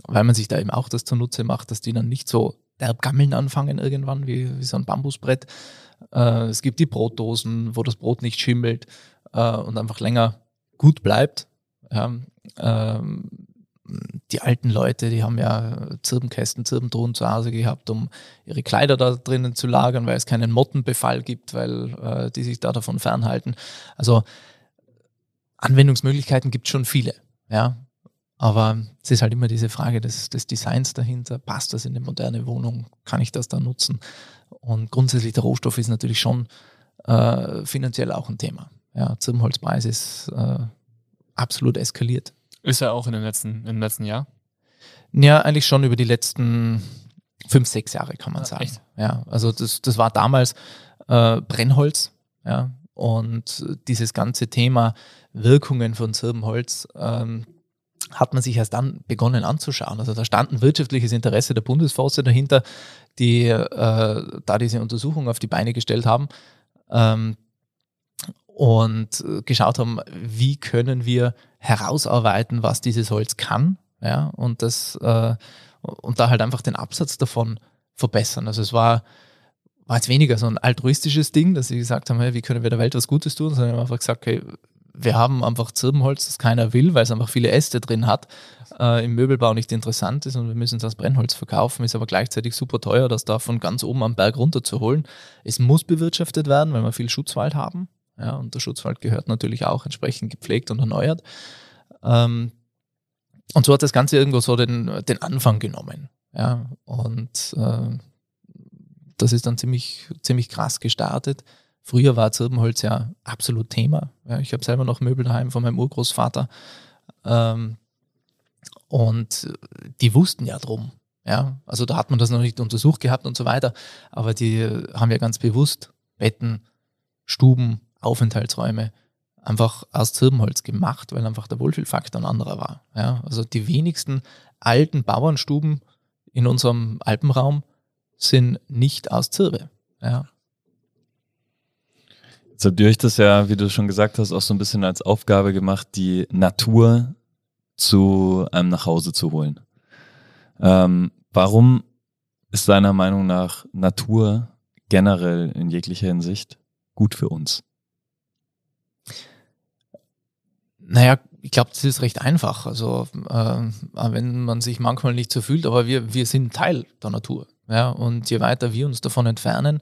weil man sich da eben auch das zunutze macht, dass die dann nicht so derb gammeln anfangen irgendwann wie, wie so ein Bambusbrett. Äh, es gibt die Brotdosen, wo das Brot nicht schimmelt äh, und einfach länger gut bleibt. Ja. Ähm, die alten Leute, die haben ja Zirbenkästen, Zirbentruhen zu Hause gehabt, um ihre Kleider da drinnen zu lagern, weil es keinen Mottenbefall gibt, weil äh, die sich da davon fernhalten. Also Anwendungsmöglichkeiten gibt es schon viele, ja. Aber es ist halt immer diese Frage des, des Designs dahinter. Passt das in eine moderne Wohnung? Kann ich das da nutzen? Und grundsätzlich der Rohstoff ist natürlich schon äh, finanziell auch ein Thema. Ja, Zirbenholzpreis ist äh, absolut eskaliert. Ist er auch in den letzten, im letzten Jahr? Ja, eigentlich schon über die letzten fünf, sechs Jahre, kann man ja, sagen. Echt? Ja, also das, das war damals äh, Brennholz, ja, und dieses ganze Thema Wirkungen von Zirbenholz ähm, hat man sich erst dann begonnen anzuschauen. Also da stand ein wirtschaftliches Interesse der Bundesforste dahinter, die äh, da diese Untersuchung auf die Beine gestellt haben ähm, und geschaut haben, wie können wir herausarbeiten, was dieses Holz kann, ja, und das äh, und da halt einfach den Absatz davon verbessern. Also es war, war jetzt weniger so ein altruistisches Ding, dass sie gesagt haben, hey, wie können wir der Welt was Gutes tun, sondern haben einfach gesagt, okay, wir haben einfach Zirbenholz, das keiner will, weil es einfach viele Äste drin hat, äh, im Möbelbau nicht interessant ist und wir müssen es als Brennholz verkaufen, ist aber gleichzeitig super teuer, das da von ganz oben am Berg runter zu holen. Es muss bewirtschaftet werden, weil wir viel Schutzwald haben. Ja, und der Schutzwald gehört natürlich auch entsprechend gepflegt und erneuert. Ähm, und so hat das Ganze irgendwo so den, den Anfang genommen. Ja, und äh, das ist dann ziemlich, ziemlich krass gestartet. Früher war Zirbenholz ja absolut Thema. Ja, ich habe selber noch Möbel daheim von meinem Urgroßvater. Ähm, und die wussten ja drum. Ja, also da hat man das noch nicht untersucht gehabt und so weiter. Aber die haben ja ganz bewusst Betten, Stuben, Aufenthaltsräume einfach aus Zirbenholz gemacht, weil einfach der Wohlfühlfaktor ein anderer war. Ja, also die wenigsten alten Bauernstuben in unserem Alpenraum sind nicht aus Zirbe. Ja. Ihr euch das ja, wie du schon gesagt hast, auch so ein bisschen als Aufgabe gemacht, die Natur zu einem nach Hause zu holen. Ähm, warum ist deiner Meinung nach Natur generell in jeglicher Hinsicht gut für uns? Naja, ich glaube, das ist recht einfach. Also, äh, wenn man sich manchmal nicht so fühlt, aber wir, wir sind Teil der Natur. Ja? Und je weiter wir uns davon entfernen,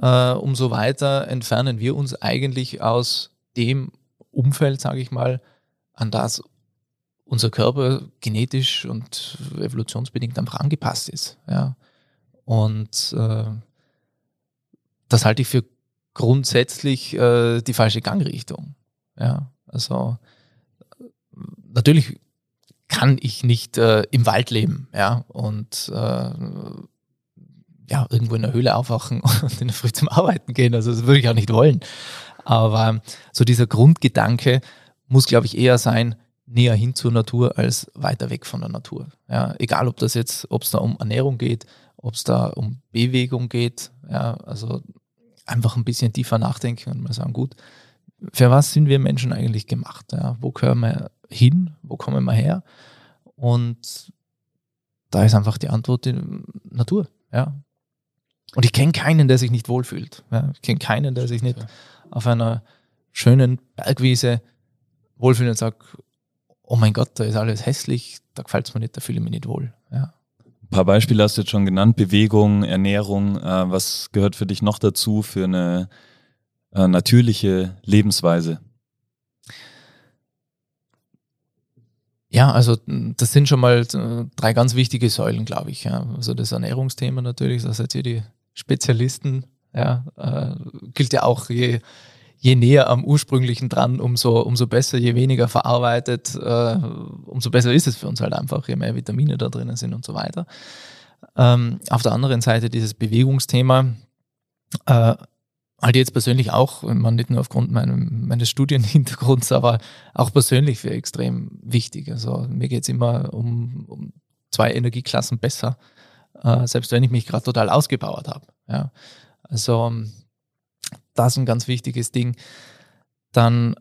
äh, umso weiter entfernen wir uns eigentlich aus dem Umfeld, sage ich mal, an das unser Körper genetisch und evolutionsbedingt einfach angepasst ist. Ja? Und äh, das halte ich für grundsätzlich äh, die falsche Gangrichtung. Ja, also natürlich kann ich nicht äh, im Wald leben, ja, und äh, ja, irgendwo in der Höhle aufwachen und in der Früh zum Arbeiten gehen. Also das würde ich auch nicht wollen. Aber so dieser Grundgedanke muss, glaube ich, eher sein, näher hin zur Natur als weiter weg von der Natur. Ja, egal, ob das jetzt, ob es da um Ernährung geht, ob es da um Bewegung geht, ja, also einfach ein bisschen tiefer nachdenken und mal sagen, gut, für was sind wir Menschen eigentlich gemacht? Ja? Wo gehören wir hin? Wo kommen wir her? Und da ist einfach die Antwort die Natur. Ja? Und ich kenne keinen, der sich nicht wohlfühlt. Ja? Ich kenne keinen, der sich nicht auf einer schönen Bergwiese wohlfühlt und sagt, oh mein Gott, da ist alles hässlich, da gefällt es mir nicht, da fühle ich mich nicht wohl. Ja. Ein paar Beispiele hast du jetzt schon genannt, Bewegung, Ernährung. Äh, was gehört für dich noch dazu für eine äh, natürliche Lebensweise? Ja, also das sind schon mal äh, drei ganz wichtige Säulen, glaube ich. Ja. Also das Ernährungsthema natürlich, da seid ihr die Spezialisten. Ja, äh, gilt ja auch, je, je näher am ursprünglichen dran, umso, umso besser, je weniger verarbeitet, äh, umso besser ist es für uns halt einfach, je mehr Vitamine da drinnen sind und so weiter. Ähm, auf der anderen Seite dieses Bewegungsthema, äh, halte jetzt persönlich auch, man nicht nur aufgrund meinem, meines Studienhintergrunds, aber auch persönlich für extrem wichtig. Also mir geht es immer um, um, zwei Energieklassen besser äh, selbst wenn ich mich gerade total ausgebaut habe. Ja. Also das ist ein ganz wichtiges Ding. Dann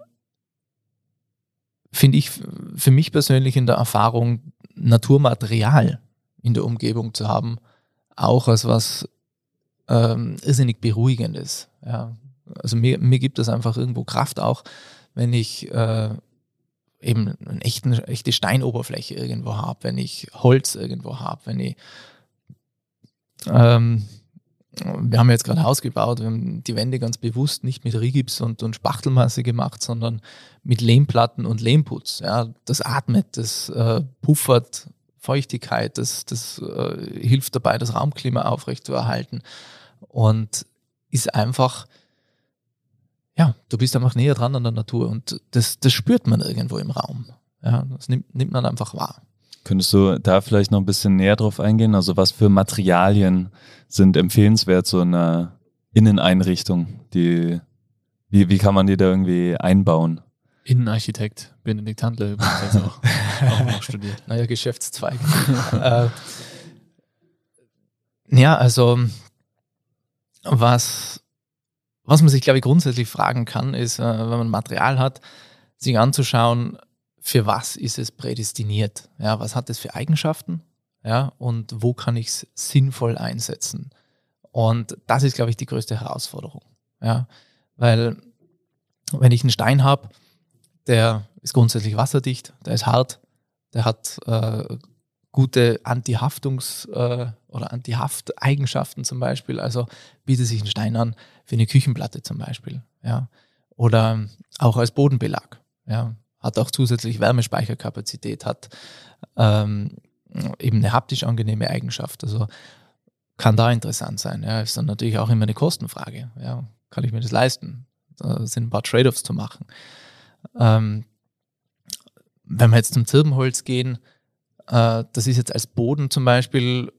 finde ich für mich persönlich in der Erfahrung, Naturmaterial in der Umgebung zu haben, auch als was ähm, irrsinnig Beruhigendes. Ja. Also mir, mir gibt es einfach irgendwo Kraft auch, wenn ich äh, eben eine echte, echte Steinoberfläche irgendwo habe, wenn ich Holz irgendwo habe, wenn ich ähm, wir haben jetzt gerade Haus gebaut, wir haben die Wände ganz bewusst nicht mit Rigips und, und Spachtelmasse gemacht, sondern mit Lehmplatten und Lehmputz. Ja, das atmet, das äh, puffert Feuchtigkeit, das, das äh, hilft dabei, das Raumklima aufrechtzuerhalten und ist einfach, ja, du bist einfach näher dran an der Natur und das, das spürt man irgendwo im Raum. Ja, das nimmt, nimmt man einfach wahr. Könntest du da vielleicht noch ein bisschen näher drauf eingehen? Also was für Materialien sind empfehlenswert so in einer Inneneinrichtung? Die, wie, wie kann man die da irgendwie einbauen? Innenarchitekt, Benedikt Handler übrigens auch, auch noch studiert. Naja, Geschäftszweig. äh, ja, also was, was man sich, glaube ich, grundsätzlich fragen kann, ist, äh, wenn man Material hat, sich anzuschauen, für was ist es prädestiniert? Ja, was hat es für Eigenschaften? Ja, und wo kann ich es sinnvoll einsetzen? Und das ist, glaube ich, die größte Herausforderung. Ja, weil wenn ich einen Stein habe, der ist grundsätzlich wasserdicht, der ist hart, der hat äh, gute Antihaftungs- äh, oder Antihafteigenschaften zum Beispiel. Also bietet sich ein Stein an für eine Küchenplatte zum Beispiel. Ja. Oder auch als Bodenbelag. Ja hat auch zusätzlich Wärmespeicherkapazität, hat ähm, eben eine haptisch angenehme Eigenschaft. Also kann da interessant sein. Ja, ist dann natürlich auch immer eine Kostenfrage. Ja, kann ich mir das leisten? Da sind ein paar Trade-offs zu machen. Ähm, wenn wir jetzt zum Zirbenholz gehen, äh, das ist jetzt als Boden zum Beispiel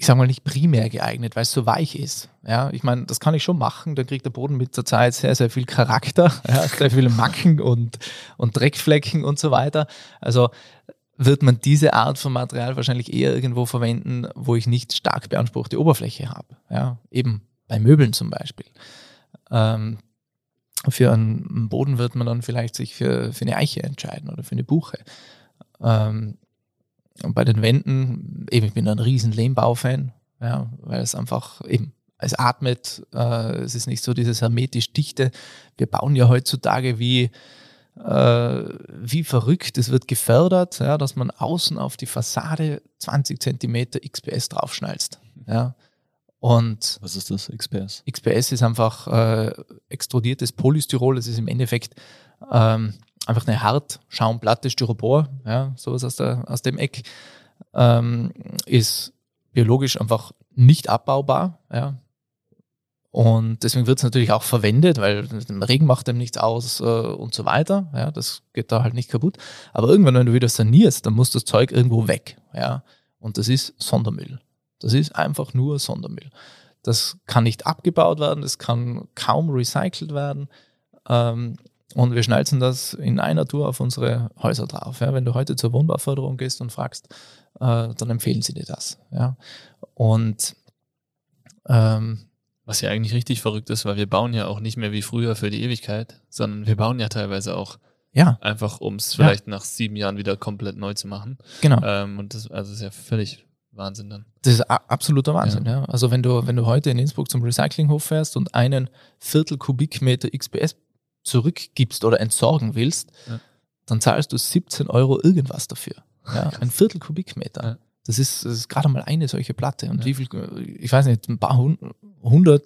ich sage mal, nicht primär geeignet, weil es so weich ist. Ja, ich meine, das kann ich schon machen. Da kriegt der Boden mit der Zeit sehr, sehr viel Charakter, ja, sehr viele Macken und, und Dreckflecken und so weiter. Also wird man diese Art von Material wahrscheinlich eher irgendwo verwenden, wo ich nicht stark beanspruchte Oberfläche habe. Ja, eben bei Möbeln zum Beispiel. Ähm, für einen Boden wird man dann vielleicht sich für, für eine Eiche entscheiden oder für eine Buche. Ähm, und bei den Wänden, eben, ich bin ein riesen Lehmbau-Fan, ja, weil es einfach eben, es atmet, äh, es ist nicht so dieses hermetisch dichte. Wir bauen ja heutzutage wie, äh, wie verrückt. Es wird gefördert, ja, dass man außen auf die Fassade 20 Zentimeter XPS draufschnalzt. Ja. Und was ist das, XPS? XPS ist einfach äh, extrudiertes Polystyrol. Es ist im Endeffekt ähm, einfach eine Hartschaumplatte Styropor, ja, sowas aus, der, aus dem Eck, ähm, ist biologisch einfach nicht abbaubar. Ja. Und deswegen wird es natürlich auch verwendet, weil der Regen macht dem nichts aus äh, und so weiter. Ja, das geht da halt nicht kaputt. Aber irgendwann, wenn du wieder sanierst, dann muss das Zeug irgendwo weg. Ja. Und das ist Sondermüll. Das ist einfach nur Sondermüll. Das kann nicht abgebaut werden, das kann kaum recycelt werden. Ähm, und wir schnalzen das in einer Tour auf unsere Häuser drauf. Ja. Wenn du heute zur Wohnbauförderung gehst und fragst, äh, dann empfehlen sie dir das. Ja. Und ähm, was ja eigentlich richtig verrückt ist, weil wir bauen ja auch nicht mehr wie früher für die Ewigkeit, sondern wir bauen ja teilweise auch ja. einfach, um es vielleicht ja. nach sieben Jahren wieder komplett neu zu machen. Genau. Ähm, und das also ist ja völlig Wahnsinn dann. Das ist absoluter Wahnsinn, ja. ja. Also wenn du, wenn du heute in Innsbruck zum Recyclinghof fährst und einen Viertel Kubikmeter XPS zurückgibst oder entsorgen willst, ja. dann zahlst du 17 Euro irgendwas dafür. Ja, ein Viertel Kubikmeter. Ja. Das ist, das ist gerade mal eine solche Platte. Und wie viel, ich weiß nicht, ein paar hundert,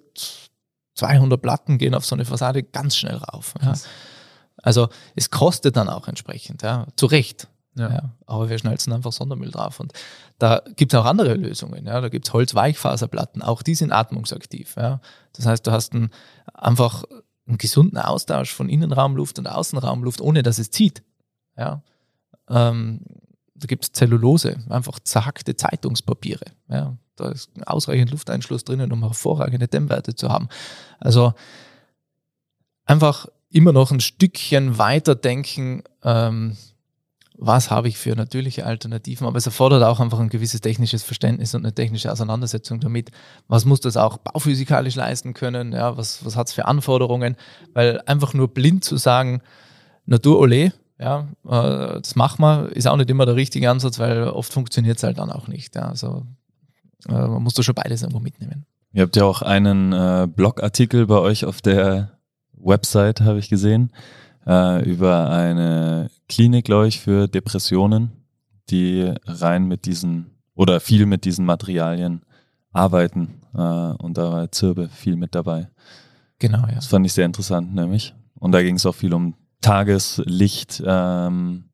200 Platten gehen auf so eine Fassade ganz schnell rauf. Ja. Also es kostet dann auch entsprechend, ja, zu Recht. Ja. ja. aber wir schnalzen einfach Sondermüll drauf. Und da gibt es auch andere Lösungen. Ja. Da gibt es Holzweichfaserplatten, auch die sind atmungsaktiv. Ja. Das heißt, du hast ein, einfach einen gesunden Austausch von Innenraumluft und Außenraumluft, ohne dass es zieht. Ja. Ähm, da gibt es Zellulose, einfach zerhackte Zeitungspapiere. Ja. Da ist ausreichend Lufteinschluss drinnen, um hervorragende Dämmwerte zu haben. Also einfach immer noch ein Stückchen weiter denken, ähm, was habe ich für natürliche Alternativen, aber es erfordert auch einfach ein gewisses technisches Verständnis und eine technische Auseinandersetzung damit. Was muss das auch bauphysikalisch leisten können? Ja, was, was hat es für Anforderungen? Weil einfach nur blind zu sagen, Natur ole, ja, äh, das machen wir, ist auch nicht immer der richtige Ansatz, weil oft funktioniert es halt dann auch nicht. Ja. Also äh, man muss da schon beides irgendwo mitnehmen. Ihr habt ja auch einen äh, Blogartikel bei euch auf der Website, habe ich gesehen äh, über eine Klinik, glaube ich, für Depressionen, die rein mit diesen oder viel mit diesen Materialien arbeiten. Äh, und da war Zirbe viel mit dabei. Genau, ja. Das fand ich sehr interessant, nämlich. Und da ging es auch viel um Tageslicht, ähm,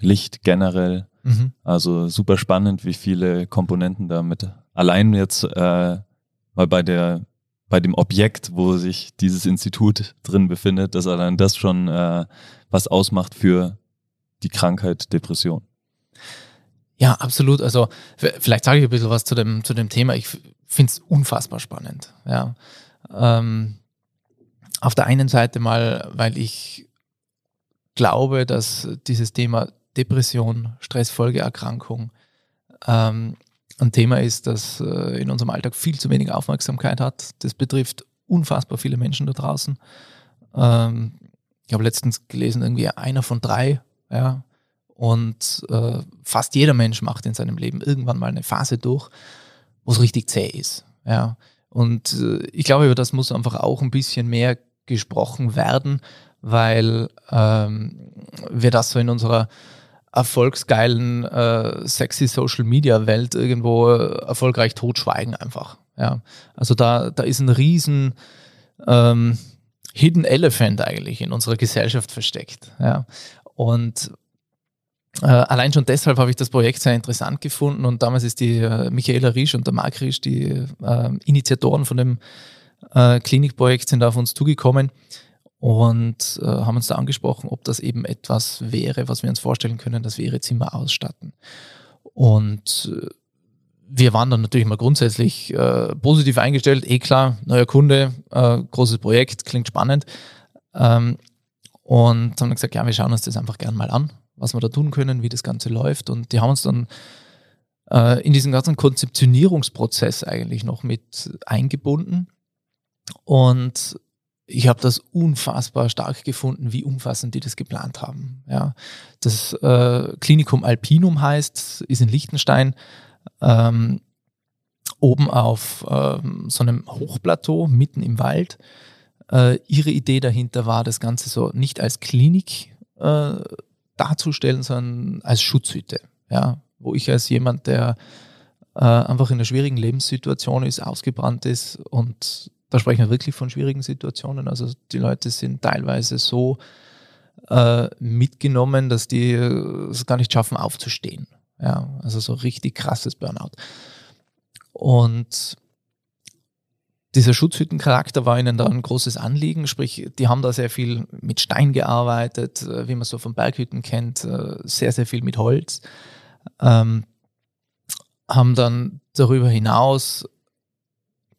Licht generell. Mhm. Also super spannend, wie viele Komponenten damit allein jetzt äh, mal bei der bei dem Objekt, wo sich dieses Institut drin befindet, dass allein das schon äh, was ausmacht für die Krankheit Depression. Ja, absolut. Also vielleicht sage ich ein bisschen was zu dem, zu dem Thema. Ich finde es unfassbar spannend. Ja. Ähm, auf der einen Seite mal, weil ich glaube, dass dieses Thema Depression, Stressfolgeerkrankung ähm, ein Thema ist, das äh, in unserem Alltag viel zu wenig Aufmerksamkeit hat. Das betrifft unfassbar viele Menschen da draußen. Ähm, ich habe letztens gelesen, irgendwie einer von drei, ja, und äh, fast jeder Mensch macht in seinem Leben irgendwann mal eine Phase durch, wo es richtig zäh ist. Ja. Und äh, ich glaube, über das muss einfach auch ein bisschen mehr gesprochen werden, weil ähm, wir das so in unserer erfolgsgeilen, äh, sexy Social Media Welt irgendwo äh, erfolgreich totschweigen einfach. Ja, also da, da ist ein riesen ähm, Hidden Elephant eigentlich in unserer Gesellschaft versteckt. Ja, und äh, allein schon deshalb habe ich das Projekt sehr interessant gefunden und damals ist die äh, Michaela Riesch und der Marc Riesch, die äh, Initiatoren von dem äh, Klinikprojekt, sind auf uns zugekommen und äh, haben uns da angesprochen, ob das eben etwas wäre, was wir uns vorstellen können, dass wir ihre Zimmer ausstatten. Und äh, wir waren dann natürlich mal grundsätzlich äh, positiv eingestellt, eh klar, neuer Kunde, äh, großes Projekt, klingt spannend. Ähm, und haben gesagt, ja, wir schauen uns das einfach gern mal an, was wir da tun können, wie das Ganze läuft. Und die haben uns dann äh, in diesen ganzen Konzeptionierungsprozess eigentlich noch mit eingebunden. Und ich habe das unfassbar stark gefunden, wie umfassend die das geplant haben. Ja, das äh, Klinikum Alpinum heißt, ist in Liechtenstein, ähm, oben auf ähm, so einem Hochplateau mitten im Wald. Äh, ihre Idee dahinter war, das Ganze so nicht als Klinik äh, darzustellen, sondern als Schutzhütte. Ja, wo ich als jemand, der äh, einfach in einer schwierigen Lebenssituation ist, ausgebrannt ist und da sprechen wir wirklich von schwierigen Situationen. Also die Leute sind teilweise so äh, mitgenommen, dass die äh, es gar nicht schaffen, aufzustehen. Ja, also so richtig krasses Burnout. Und dieser Schutzhüttencharakter war ihnen da ein großes Anliegen, sprich, die haben da sehr viel mit Stein gearbeitet, äh, wie man so von Berghütten kennt, äh, sehr, sehr viel mit Holz. Ähm, haben dann darüber hinaus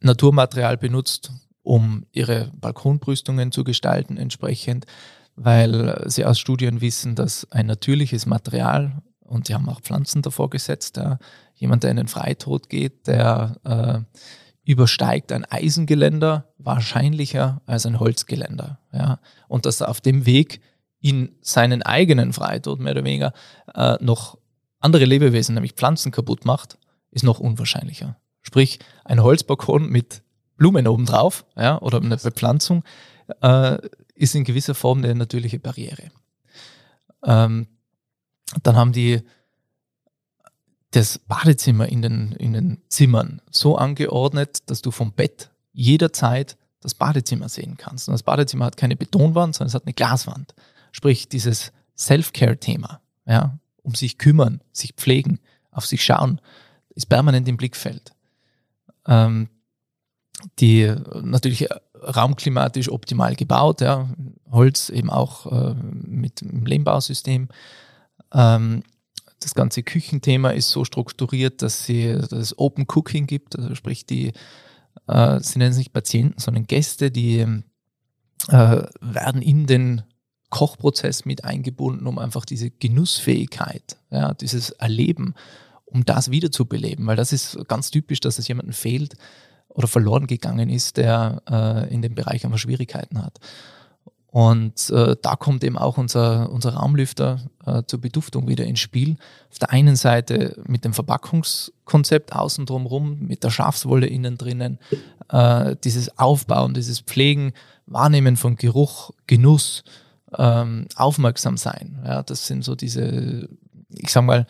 Naturmaterial benutzt, um ihre Balkonbrüstungen zu gestalten entsprechend, weil sie aus Studien wissen, dass ein natürliches Material, und sie haben auch Pflanzen davor gesetzt, ja, jemand, der in den Freitod geht, der äh, übersteigt ein Eisengeländer wahrscheinlicher als ein Holzgeländer. Ja. Und dass er auf dem Weg in seinen eigenen Freitod mehr oder weniger äh, noch andere Lebewesen, nämlich Pflanzen kaputt macht, ist noch unwahrscheinlicher. Sprich, ein Holzbalkon mit Blumen obendrauf ja, oder eine Bepflanzung äh, ist in gewisser Form eine natürliche Barriere. Ähm, dann haben die das Badezimmer in den, in den Zimmern so angeordnet, dass du vom Bett jederzeit das Badezimmer sehen kannst. Und das Badezimmer hat keine Betonwand, sondern es hat eine Glaswand. Sprich, dieses Self-Care-Thema, ja, um sich kümmern, sich pflegen, auf sich schauen, ist permanent im Blickfeld ähm, die natürlich raumklimatisch optimal gebaut, ja. Holz eben auch äh, mit dem Lehmbausystem. Ähm, das ganze Küchenthema ist so strukturiert, dass, sie, dass es Open Cooking gibt, also sprich die, äh, sie nennen es nicht Patienten, sondern Gäste, die äh, werden in den Kochprozess mit eingebunden, um einfach diese Genussfähigkeit, ja, dieses Erleben, um das wiederzubeleben, weil das ist ganz typisch, dass es jemandem fehlt oder verloren gegangen ist, der äh, in dem Bereich einfach Schwierigkeiten hat. Und äh, da kommt eben auch unser, unser Raumlüfter äh, zur Beduftung wieder ins Spiel. Auf der einen Seite mit dem Verpackungskonzept außen drumherum, mit der Schafswolle innen drinnen, äh, dieses Aufbauen, dieses Pflegen, Wahrnehmen von Geruch, Genuss, ähm, aufmerksam sein. Ja, das sind so diese, ich sag mal,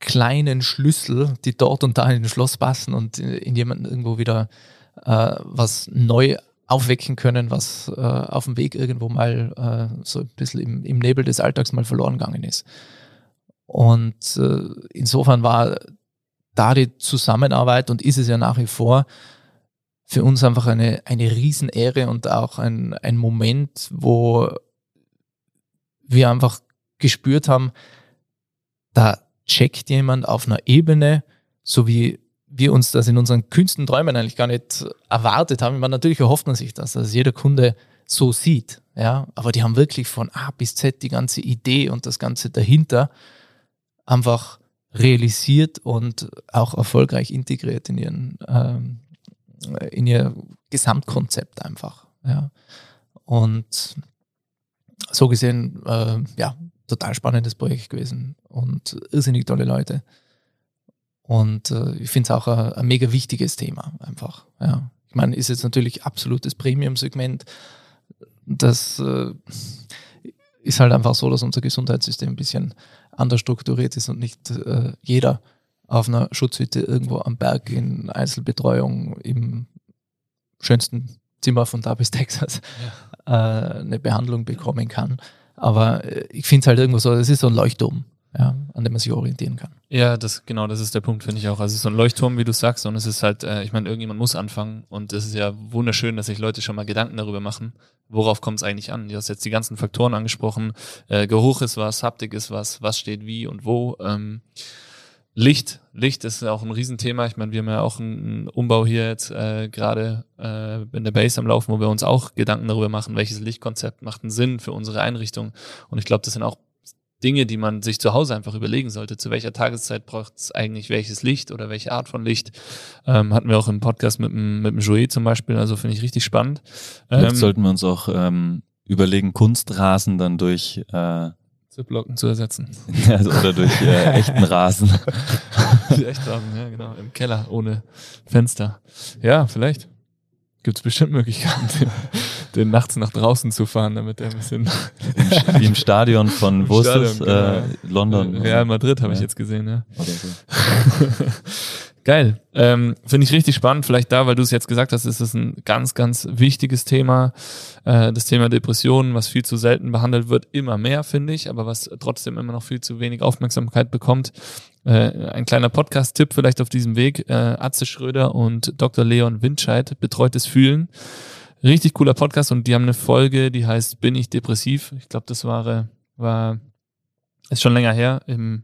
kleinen Schlüssel, die dort und da in ein Schloss passen und in jemanden irgendwo wieder äh, was neu aufwecken können, was äh, auf dem Weg irgendwo mal äh, so ein bisschen im, im, Nebel des Alltags mal verloren gegangen ist. Und äh, insofern war da die Zusammenarbeit und ist es ja nach wie vor für uns einfach eine, eine Riesenehre und auch ein, ein Moment, wo wir einfach gespürt haben, da checkt jemand auf einer Ebene, so wie wir uns das in unseren kühnsten Träumen eigentlich gar nicht erwartet haben. Man natürlich erhofft man sich das, dass jeder Kunde so sieht. Ja, aber die haben wirklich von A bis Z die ganze Idee und das Ganze dahinter einfach realisiert und auch erfolgreich integriert in ihren ähm, in ihr Gesamtkonzept einfach. Ja. Und so gesehen, äh, ja, total spannendes Projekt gewesen und irrsinnig tolle Leute. Und äh, ich finde es auch ein, ein, mega wichtiges Thema einfach. Ja. Ich meine, ist jetzt natürlich absolutes Premium-Segment. Das äh, ist halt einfach so, dass unser Gesundheitssystem ein bisschen anders strukturiert ist und nicht äh, jeder auf einer Schutzhütte irgendwo am Berg in Einzelbetreuung im schönsten Zimmer von da bis Texas ja. äh, eine Behandlung bekommen kann. Aber äh, ich finde es halt irgendwo so, es ist so ein Leuchtturm ja, an dem man sich orientieren kann. Ja, das genau, das ist der Punkt, finde ich auch. Also es ist so ein Leuchtturm, wie du sagst, und es ist halt, äh, ich meine, irgendjemand muss anfangen und es ist ja wunderschön, dass sich Leute schon mal Gedanken darüber machen, worauf kommt es eigentlich an. Du hast jetzt die ganzen Faktoren angesprochen, äh, Geruch ist was, Haptik ist was, was steht wie und wo. Ähm, Licht, Licht ist auch ein Riesenthema. Ich meine, wir haben ja auch einen Umbau hier jetzt äh, gerade äh, in der Base am Laufen, wo wir uns auch Gedanken darüber machen, welches Lichtkonzept macht einen Sinn für unsere Einrichtung. Und ich glaube, das sind auch Dinge, die man sich zu Hause einfach überlegen sollte. Zu welcher Tageszeit braucht es eigentlich welches Licht oder welche Art von Licht? Ähm, hatten wir auch im Podcast mit, mit dem Jouet zum Beispiel, also finde ich richtig spannend. Vielleicht ähm, sollten wir uns auch ähm, überlegen, Kunstrasen dann durch äh, Ziplocken zu ersetzen. also, oder durch äh, echten Rasen. Echt Rasen, ja genau, im Keller ohne Fenster. Ja, vielleicht gibt es bestimmt Möglichkeiten, den, den, nachts nach draußen zu fahren, damit er ein bisschen. Wie im Stadion von, wo Stadion, ist? Genau. Äh, London. Ja, Madrid habe ja. ich jetzt gesehen, ja. So. Geil. Ähm, Finde ich richtig spannend. Vielleicht da, weil du es jetzt gesagt hast, ist es ein ganz, ganz wichtiges Thema. Äh, das Thema Depressionen, was viel zu selten behandelt wird, immer mehr, finde ich, aber was trotzdem immer noch viel zu wenig Aufmerksamkeit bekommt. Äh, ein kleiner Podcast-Tipp vielleicht auf diesem Weg. Äh, Atze Schröder und Dr. Leon Windscheid, Betreutes Fühlen. Richtig cooler Podcast und die haben eine Folge, die heißt Bin ich depressiv? Ich glaube, das war, war, ist schon länger her, im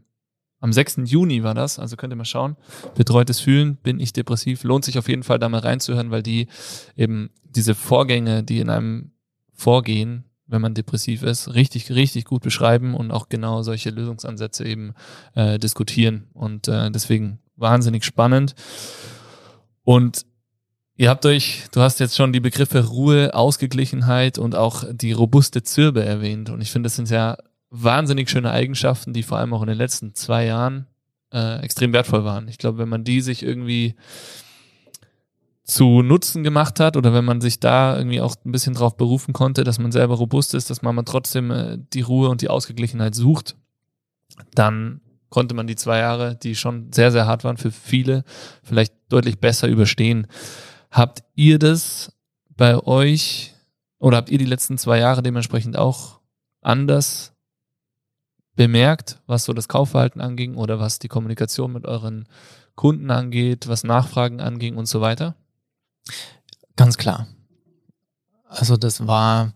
am 6. Juni war das, also könnt ihr mal schauen. Betreutes Fühlen, bin ich depressiv. Lohnt sich auf jeden Fall da mal reinzuhören, weil die eben diese Vorgänge, die in einem vorgehen, wenn man depressiv ist, richtig, richtig gut beschreiben und auch genau solche Lösungsansätze eben äh, diskutieren. Und äh, deswegen wahnsinnig spannend. Und Ihr habt euch, du hast jetzt schon die Begriffe Ruhe, Ausgeglichenheit und auch die robuste Zirbe erwähnt. Und ich finde, das sind ja wahnsinnig schöne Eigenschaften, die vor allem auch in den letzten zwei Jahren äh, extrem wertvoll waren. Ich glaube, wenn man die sich irgendwie zu Nutzen gemacht hat oder wenn man sich da irgendwie auch ein bisschen drauf berufen konnte, dass man selber robust ist, dass man trotzdem äh, die Ruhe und die Ausgeglichenheit sucht, dann konnte man die zwei Jahre, die schon sehr, sehr hart waren für viele, vielleicht deutlich besser überstehen. Habt ihr das bei euch oder habt ihr die letzten zwei Jahre dementsprechend auch anders bemerkt, was so das Kaufverhalten anging oder was die Kommunikation mit euren Kunden angeht, was Nachfragen anging und so weiter? Ganz klar. Also das war,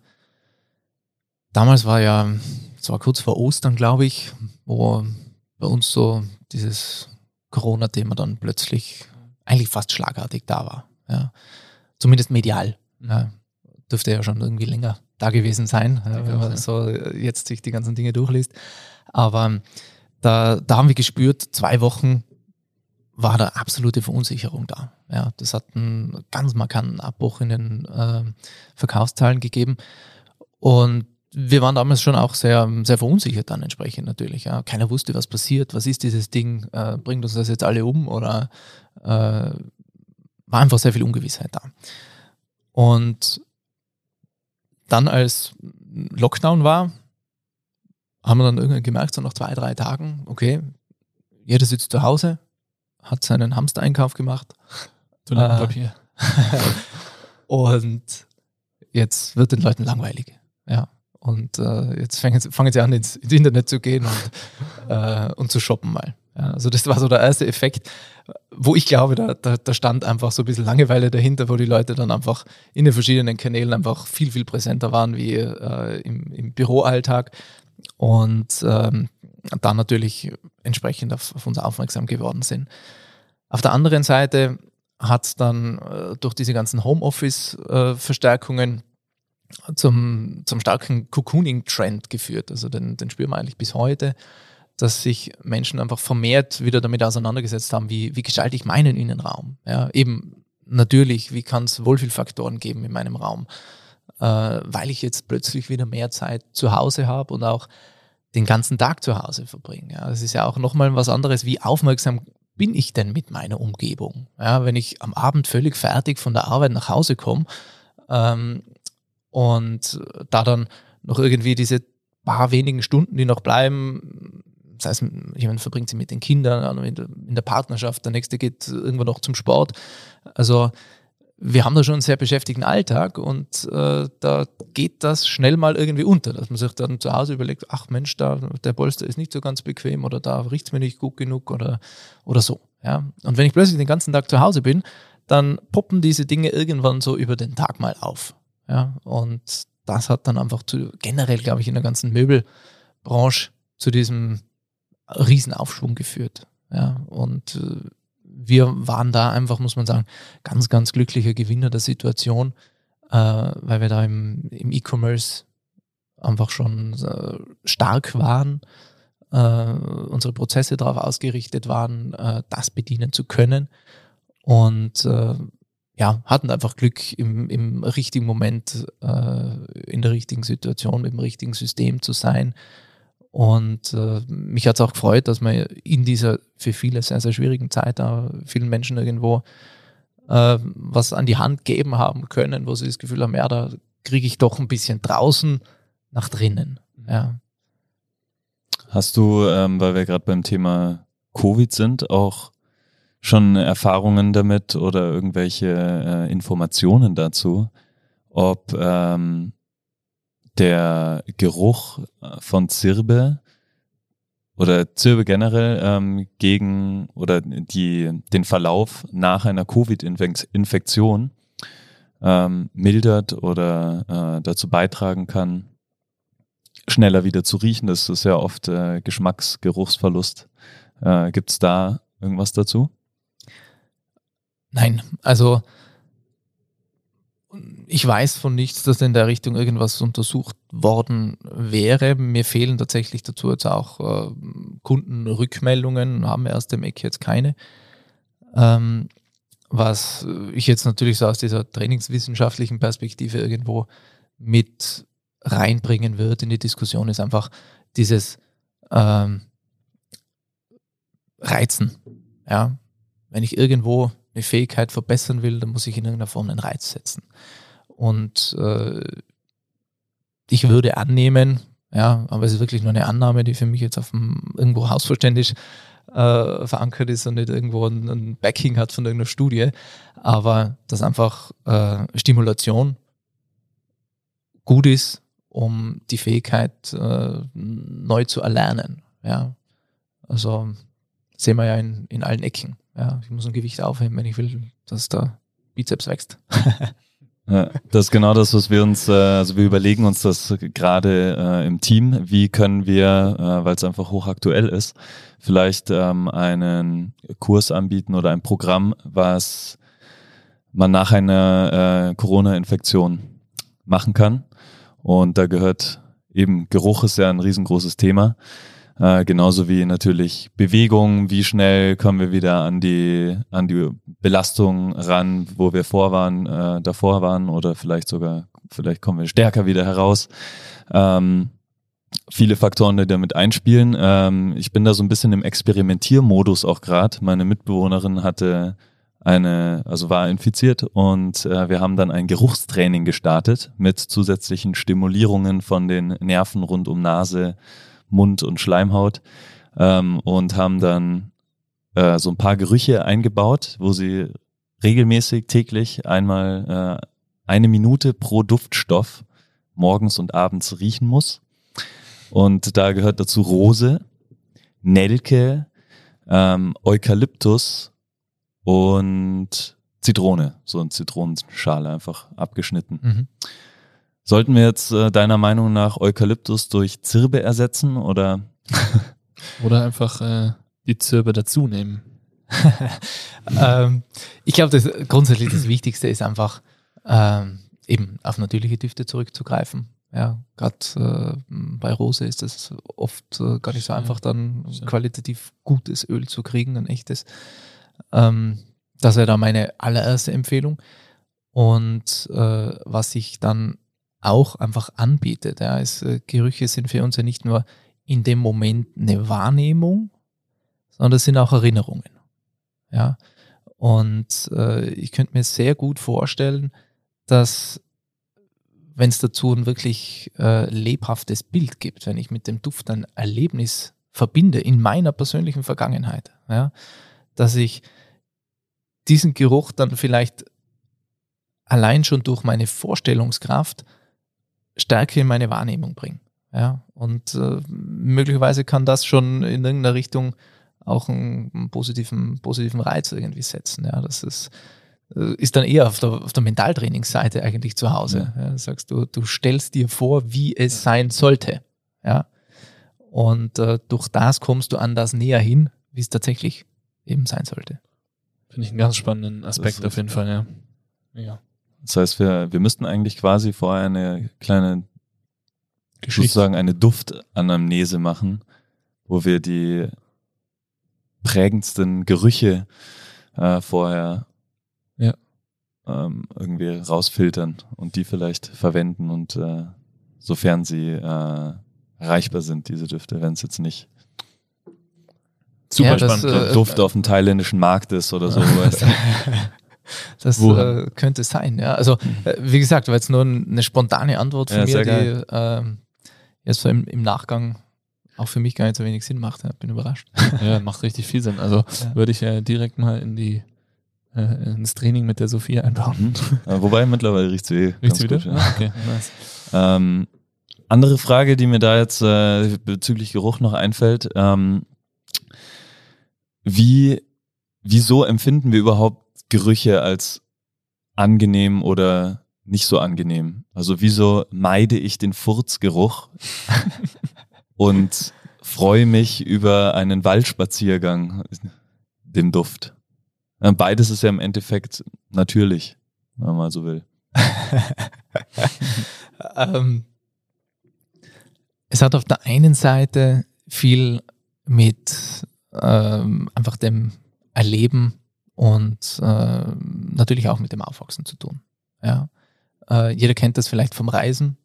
damals war ja, es war kurz vor Ostern, glaube ich, wo bei uns so dieses Corona-Thema dann plötzlich eigentlich fast schlagartig da war. Ja. Zumindest medial. Ja. Dürfte ja schon irgendwie länger da gewesen sein, äh, wenn man so jetzt sich die ganzen Dinge durchliest. Aber ähm, da, da haben wir gespürt, zwei Wochen war da absolute Verunsicherung da. Ja, das hat einen ganz markanten Abbruch in den äh, Verkaufszahlen gegeben. Und wir waren damals schon auch sehr, sehr verunsichert dann entsprechend natürlich. Ja. Keiner wusste, was passiert, was ist dieses Ding, äh, bringt uns das jetzt alle um oder äh, war einfach sehr viel Ungewissheit da. Und dann als Lockdown war, haben wir dann irgendwann gemerkt, so nach zwei, drei Tagen, okay, jeder sitzt zu Hause, hat seinen Hamstereinkauf gemacht. Toilettenpapier. Äh, und jetzt wird den Leuten langweilig. Ja. Und äh, jetzt fangen, fangen sie an, ins, ins Internet zu gehen und, äh, und zu shoppen mal. Ja, also das war so der erste Effekt, wo ich glaube, da, da, da, stand einfach so ein bisschen Langeweile dahinter, wo die Leute dann einfach in den verschiedenen Kanälen einfach viel, viel präsenter waren wie äh, im, im Büroalltag und ähm, dann natürlich entsprechend auf, auf, uns aufmerksam geworden sind. Auf der anderen Seite hat es dann äh, durch diese ganzen Homeoffice-Verstärkungen äh, zum, zum starken Cocooning-Trend geführt. Also den, den spüren wir eigentlich bis heute, dass sich Menschen einfach vermehrt wieder damit auseinandergesetzt haben, wie, wie gestalte ich meinen Innenraum. Ja, eben natürlich, wie kann es Wohlfühlfaktoren geben in meinem Raum, äh, weil ich jetzt plötzlich wieder mehr Zeit zu Hause habe und auch den ganzen Tag zu Hause verbringe. Ja, das ist ja auch nochmal was anderes, wie aufmerksam bin ich denn mit meiner Umgebung? Ja, wenn ich am Abend völlig fertig von der Arbeit nach Hause komme ähm, und da dann noch irgendwie diese paar wenigen Stunden, die noch bleiben, das heißt, jemand verbringt sie mit den Kindern, in der Partnerschaft, der nächste geht irgendwann noch zum Sport. Also wir haben da schon einen sehr beschäftigten Alltag und äh, da geht das schnell mal irgendwie unter, dass man sich dann zu Hause überlegt, ach Mensch, da der Polster ist nicht so ganz bequem oder da riecht es mir nicht gut genug oder, oder so. Ja? Und wenn ich plötzlich den ganzen Tag zu Hause bin, dann poppen diese Dinge irgendwann so über den Tag mal auf. Ja? Und das hat dann einfach zu, generell, glaube ich, in der ganzen Möbelbranche zu diesem Riesenaufschwung geführt. Ja? Und äh, wir waren da einfach, muss man sagen, ganz, ganz glücklicher Gewinner der Situation, äh, weil wir da im, im E-Commerce einfach schon äh, stark waren, äh, unsere Prozesse darauf ausgerichtet waren, äh, das bedienen zu können und äh, ja, hatten einfach Glück im, im richtigen Moment, in der richtigen Situation, im richtigen System zu sein und äh, mich hat es auch gefreut, dass man in dieser für viele sehr, sehr schwierigen Zeit da vielen Menschen irgendwo äh, was an die Hand geben haben können, wo sie das Gefühl haben, ja, da kriege ich doch ein bisschen draußen nach drinnen. Mhm. Ja. Hast du, ähm, weil wir gerade beim Thema Covid sind, auch schon Erfahrungen damit oder irgendwelche äh, Informationen dazu, ob ähm, der Geruch äh, von Zirbe oder Zirbe generell ähm, gegen oder die, den Verlauf nach einer Covid-Infektion ähm, mildert oder äh, dazu beitragen kann, schneller wieder zu riechen. Das ist ja oft äh, Geschmacksgeruchsverlust. Äh, Gibt es da irgendwas dazu? Nein, also ich weiß von nichts, dass in der Richtung irgendwas untersucht worden wäre. Mir fehlen tatsächlich dazu jetzt auch äh, Kundenrückmeldungen, haben wir aus dem Eck jetzt keine. Ähm, was ich jetzt natürlich so aus dieser trainingswissenschaftlichen Perspektive irgendwo mit reinbringen wird in die Diskussion, ist einfach dieses ähm, Reizen. Ja? Wenn ich irgendwo eine Fähigkeit verbessern will, dann muss ich in irgendeiner Form einen Reiz setzen. Und äh, ich würde annehmen, ja, aber es ist wirklich nur eine Annahme, die für mich jetzt auf dem, irgendwo hausverständlich äh, verankert ist und nicht irgendwo ein, ein, Backing hat von irgendeiner Studie, aber dass einfach äh, Stimulation gut ist, um die Fähigkeit äh, neu zu erlernen. Ja. Also sehen wir ja in, in allen Ecken. Ja, ich muss ein Gewicht aufheben, wenn ich will, dass der Bizeps wächst. Das ist genau das, was wir uns, äh, also wir überlegen uns das gerade äh, im Team. Wie können wir, äh, weil es einfach hochaktuell ist, vielleicht ähm, einen Kurs anbieten oder ein Programm, was man nach einer äh, Corona-Infektion machen kann Und da gehört eben Geruch ist ja ein riesengroßes Thema. Äh, genauso wie natürlich Bewegung, wie schnell kommen wir wieder an die, an die Belastung ran, wo wir vor waren, äh, davor waren oder vielleicht sogar, vielleicht kommen wir stärker wieder heraus. Ähm, viele Faktoren, die damit einspielen. Ähm, ich bin da so ein bisschen im Experimentiermodus auch gerade. Meine Mitbewohnerin hatte eine, also war infiziert und äh, wir haben dann ein Geruchstraining gestartet mit zusätzlichen Stimulierungen von den Nerven rund um Nase, Mund und Schleimhaut ähm, und haben dann äh, so ein paar Gerüche eingebaut, wo sie regelmäßig täglich einmal äh, eine Minute pro Duftstoff morgens und abends riechen muss. Und da gehört dazu Rose, Nelke, ähm, Eukalyptus und Zitrone, so ein Zitronenschale einfach abgeschnitten. Mhm. Sollten wir jetzt äh, deiner Meinung nach Eukalyptus durch Zirbe ersetzen oder? oder einfach äh, die Zirbe dazu nehmen? ähm, ich glaube, das grundsätzlich das Wichtigste ist einfach ähm, eben auf natürliche Düfte zurückzugreifen. Ja, gerade äh, bei Rose ist es oft äh, gar nicht so einfach, dann qualitativ gutes Öl zu kriegen, ein echtes. Ähm, das wäre da meine allererste Empfehlung. Und äh, was sich dann auch einfach anbietet, ja, ist, äh, Gerüche sind für uns ja nicht nur in dem Moment eine Wahrnehmung, sondern es sind auch Erinnerungen. Ja. Und äh, ich könnte mir sehr gut vorstellen, dass wenn es dazu ein wirklich äh, lebhaftes Bild gibt, wenn ich mit dem Duft ein Erlebnis verbinde in meiner persönlichen Vergangenheit, ja, dass ich diesen Geruch dann vielleicht allein schon durch meine Vorstellungskraft stärker in meine Wahrnehmung bringen. Ja, und äh, möglicherweise kann das schon in irgendeiner Richtung auch einen, einen, positiven, positiven Reiz irgendwie setzen. Ja, das ist, äh, ist dann eher auf der, auf der Mentaltrainingsseite eigentlich zu Hause. Ja. Ja, sagst du, du stellst dir vor, wie es sein sollte. Ja, und äh, durch das kommst du an das näher hin, wie es tatsächlich eben sein sollte. Finde ich einen ganz spannenden Aspekt auf jeden Fall, ja. ja. Das heißt, wir, wir müssten eigentlich quasi vorher eine kleine, Geschichte. sozusagen eine Duftanamnese machen, wo wir die prägendsten Gerüche äh, vorher ja. ähm, irgendwie rausfiltern und die vielleicht verwenden und äh, sofern sie äh, erreichbar sind, diese Düfte, wenn es jetzt nicht Super ja, spannend. Das, äh, Duft auf dem thailändischen Markt ist oder so. das äh, könnte sein, ja. Also, äh, wie gesagt, war jetzt nur eine spontane Antwort von ja, mir, die äh, jetzt so im, im, Nachgang auch für mich gar nicht so wenig Sinn macht. Ja, bin überrascht. Ja, macht richtig viel Sinn. Also ja. würde ich ja direkt mal in die äh, ins Training mit der Sophie einbauen. Mhm. wobei mittlerweile riecht sie eh. Riecht sie wieder? Gut, ja. ah, okay, nice. ähm, andere Frage, die mir da jetzt äh, bezüglich Geruch noch einfällt. Ähm, wie, wieso empfinden wir überhaupt Gerüche als angenehm oder nicht so angenehm? Also wieso meide ich den Furzgeruch und freue mich über einen Waldspaziergang, den Duft? Beides ist ja im Endeffekt natürlich, wenn man mal so will. ähm, es hat auf der einen Seite viel mit ähm, einfach dem Erleben und äh, natürlich auch mit dem Aufwachsen zu tun. Ja. Äh, jeder kennt das vielleicht vom Reisen.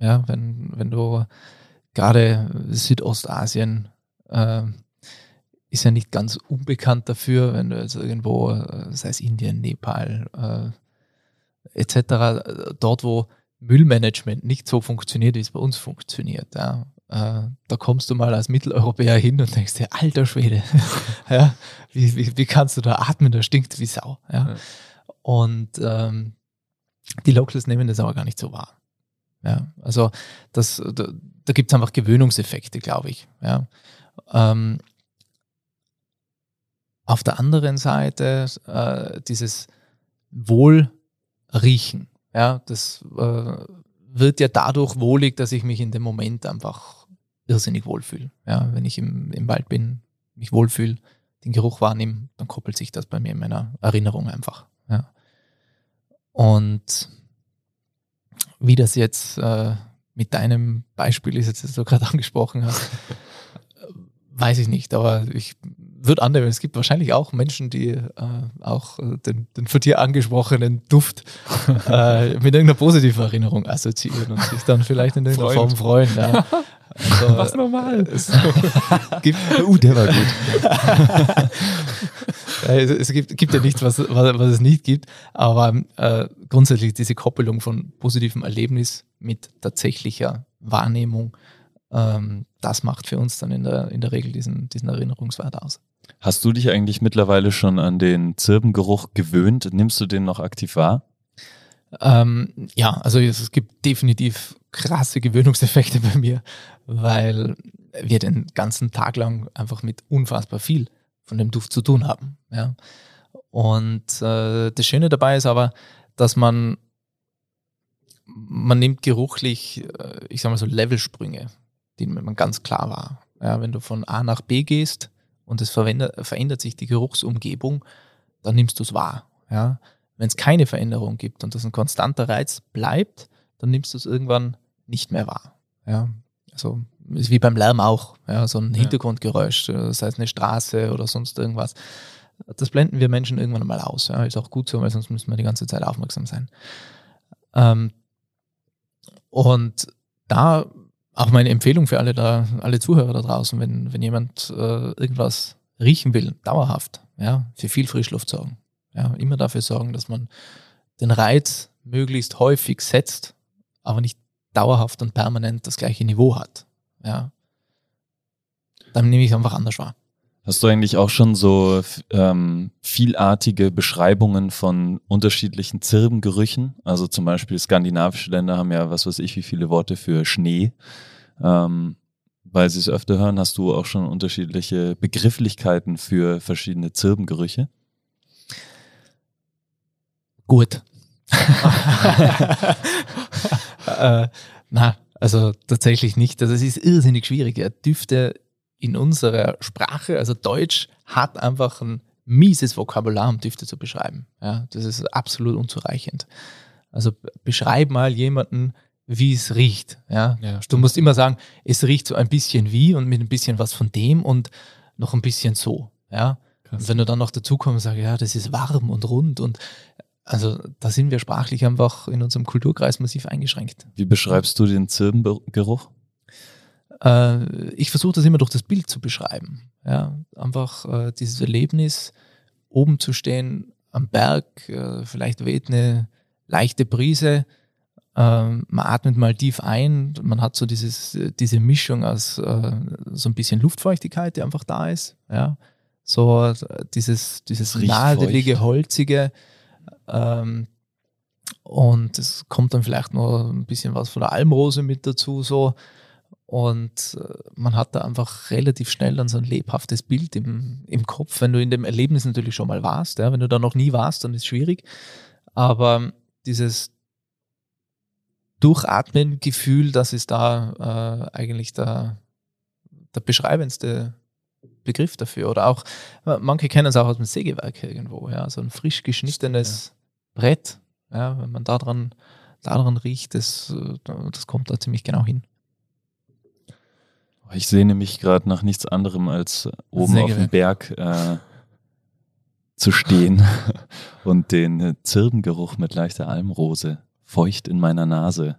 Ja, wenn, wenn du gerade Südostasien äh, ist ja nicht ganz unbekannt dafür, wenn du also irgendwo, äh, sei es Indien, Nepal äh, etc., dort wo Müllmanagement nicht so funktioniert, wie es bei uns funktioniert. Ja. Äh, da kommst du mal als Mitteleuropäer hin und denkst dir, alter Schwede, ja, wie, wie, wie, kannst du da atmen, da stinkt wie Sau. Ja. ja. Und ähm, die Locals nehmen das aber gar nicht so wahr. Ja, also das, da, da gibt es einfach Gewöhnungseffekte, glaube ich. Ja. Ähm, auf der anderen Seite äh, dieses Wohlriechen, ja, das äh, wird ja dadurch wohlig, dass ich mich in dem Moment einfach irrsinnig wohlfühle. Ja, wenn ich im, im Wald bin, mich wohlfühle, den Geruch wahrnehme, dann koppelt sich das bei mir in meiner Erinnerung einfach. Ja. Und wie das jetzt äh, mit deinem Beispiel ist jetzt, das du gerade angesprochen hast, weiß ich nicht, aber ich würde annehmen, es gibt wahrscheinlich auch Menschen, die äh, auch äh, den, den von dir angesprochenen Duft äh, mit irgendeiner positiven Erinnerung assoziieren und sich dann vielleicht in irgendeiner Form freuen. Ja. Also, Was normal. Es gibt, uh, der war gut. es, es gibt, gibt, ja nichts, was, was, was, es nicht gibt, aber äh, grundsätzlich diese Koppelung von positivem Erlebnis mit tatsächlicher Wahrnehmung, ähm, das macht für uns dann in der, in der Regel diesen, diesen Erinnerungswert aus. Hast du dich eigentlich mittlerweile schon an den Zirbengeruch gewöhnt? Nimmst du den noch aktiv wahr? Ähm, ja, also es gibt definitiv krasse Gewöhnungseffekte bei mir, weil wir den ganzen Tag lang einfach mit unfassbar viel von dem Duft zu tun haben. Ja. Und äh, das Schöne dabei ist aber, dass man man nimmt geruchlich, äh, ich sag mal so Levelsprünge, die man ganz klar war. Ja, wenn du von A nach B gehst und es verändert sich die Geruchsumgebung, dann nimmst du es wahr. Ja. Wenn es keine Veränderung gibt und das ein konstanter Reiz bleibt, dann nimmst du es irgendwann nicht mehr wahr. Ja. Also ist wie beim Lärm auch, ja, so ein Hintergrundgeräusch, äh, sei es eine Straße oder sonst irgendwas. Das blenden wir Menschen irgendwann mal aus. Ja. Ist auch gut so, weil sonst müssen wir die ganze Zeit aufmerksam sein. Ähm, und da auch meine Empfehlung für alle da, alle Zuhörer da draußen, wenn, wenn jemand äh, irgendwas riechen will, dauerhaft, ja, für viel Frischluft sorgen. Ja, immer dafür sorgen, dass man den Reiz möglichst häufig setzt, aber nicht dauerhaft und permanent das gleiche Niveau hat. Ja. Dann nehme ich einfach anders wahr. Hast du eigentlich auch schon so ähm, vielartige Beschreibungen von unterschiedlichen Zirbengerüchen? Also zum Beispiel skandinavische Länder haben ja, was weiß ich, wie viele Worte für Schnee. Ähm, weil sie es öfter hören, hast du auch schon unterschiedliche Begrifflichkeiten für verschiedene Zirbengerüche? Gut. äh, na, also tatsächlich nicht. Also es ist irrsinnig schwierig. Ja. Düfte in unserer Sprache, also Deutsch, hat einfach ein mieses Vokabular, um Düfte zu beschreiben. Ja, das ist absolut unzureichend. Also beschreib mal jemanden, wie es riecht. Ja? ja du musst immer sagen, es riecht so ein bisschen wie und mit ein bisschen was von dem und noch ein bisschen so. Ja? Und wenn du dann noch dazu kommst und sagst, ja, das ist warm und rund und also da sind wir sprachlich einfach in unserem Kulturkreis massiv eingeschränkt. Wie beschreibst du den Zirbengeruch? Äh, ich versuche das immer durch das Bild zu beschreiben. Ja, einfach äh, dieses Erlebnis, oben zu stehen am Berg, äh, vielleicht weht eine leichte Brise, ähm, man atmet mal tief ein, man hat so dieses, diese Mischung aus äh, so ein bisschen Luftfeuchtigkeit, die einfach da ist. Ja, so äh, dieses, dieses nahelige, holzige. Ähm, und es kommt dann vielleicht noch ein bisschen was von der Almrose mit dazu, so. Und äh, man hat da einfach relativ schnell dann so ein lebhaftes Bild im, im Kopf, wenn du in dem Erlebnis natürlich schon mal warst. Ja? Wenn du da noch nie warst, dann ist es schwierig. Aber dieses Durchatmen-Gefühl, das ist da äh, eigentlich der, der beschreibendste Begriff dafür. Oder auch, manche kennen es auch aus dem Sägewerk irgendwo, ja, so ein frisch geschnittenes. Brett. Ja, wenn man daran, daran riecht, das, äh, das kommt da ziemlich genau hin. Ich sehne mich gerade nach nichts anderem als oben auf dem Berg äh, zu stehen und den Zirbengeruch mit leichter Almrose feucht in meiner Nase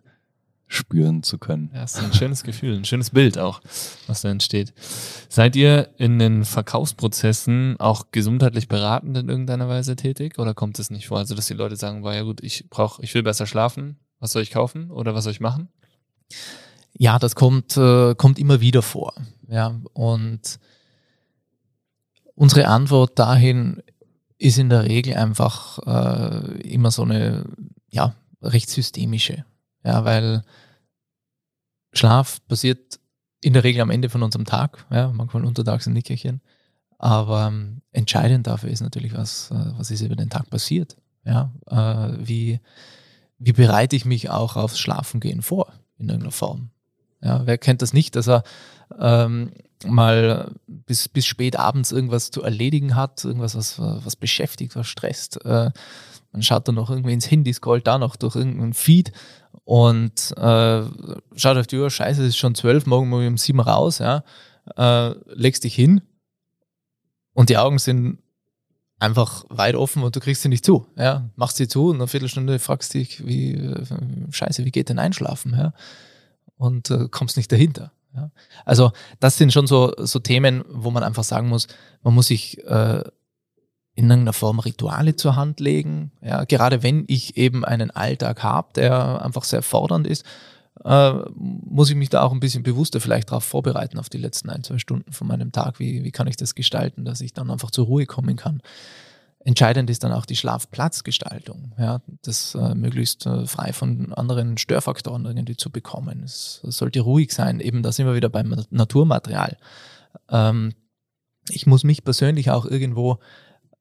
spüren zu können. Ja, das ist ein schönes Gefühl, ein schönes Bild auch, was da entsteht. Seid ihr in den Verkaufsprozessen auch gesundheitlich beratend in irgendeiner Weise tätig oder kommt es nicht vor? Also, dass die Leute sagen, war ja gut, ich brauche, ich will besser schlafen, was soll ich kaufen oder was soll ich machen? Ja, das kommt, äh, kommt immer wieder vor. Ja, und unsere Antwort dahin ist in der Regel einfach äh, immer so eine, ja, recht systemische. Ja, weil Schlaf passiert in der Regel am Ende von unserem Tag, ja, manchmal untertags ein Nickerchen. Aber ähm, entscheidend dafür ist natürlich, was, äh, was ist über den Tag passiert. Ja, äh, wie, wie bereite ich mich auch aufs Schlafengehen vor in irgendeiner Form? Ja, wer kennt das nicht, dass er ähm, mal bis, bis spät abends irgendwas zu erledigen hat, irgendwas, was, was beschäftigt, was stresst. Äh, man schaut dann noch irgendwie ins Handy, scrollt da noch durch irgendeinen Feed und äh, schaut auf die Uhr, scheiße, es ist schon zwölf, morgen muss ich um sieben raus, ja, äh, legst dich hin und die Augen sind einfach weit offen und du kriegst sie nicht zu. Ja, machst sie zu und eine Viertelstunde fragst dich, wie, äh, scheiße, wie geht denn einschlafen? Ja, und äh, kommst nicht dahinter. Ja. Also das sind schon so, so Themen, wo man einfach sagen muss, man muss sich äh, in irgendeiner Form Rituale zur Hand legen. Ja, gerade wenn ich eben einen Alltag habe, der einfach sehr fordernd ist, äh, muss ich mich da auch ein bisschen bewusster vielleicht darauf vorbereiten, auf die letzten ein, zwei Stunden von meinem Tag. Wie, wie kann ich das gestalten, dass ich dann einfach zur Ruhe kommen kann? Entscheidend ist dann auch die Schlafplatzgestaltung, ja, das äh, möglichst äh, frei von anderen Störfaktoren irgendwie zu bekommen. Es, es, sollte ruhig sein, eben da sind wir wieder beim Naturmaterial. Ähm, ich muss mich persönlich auch irgendwo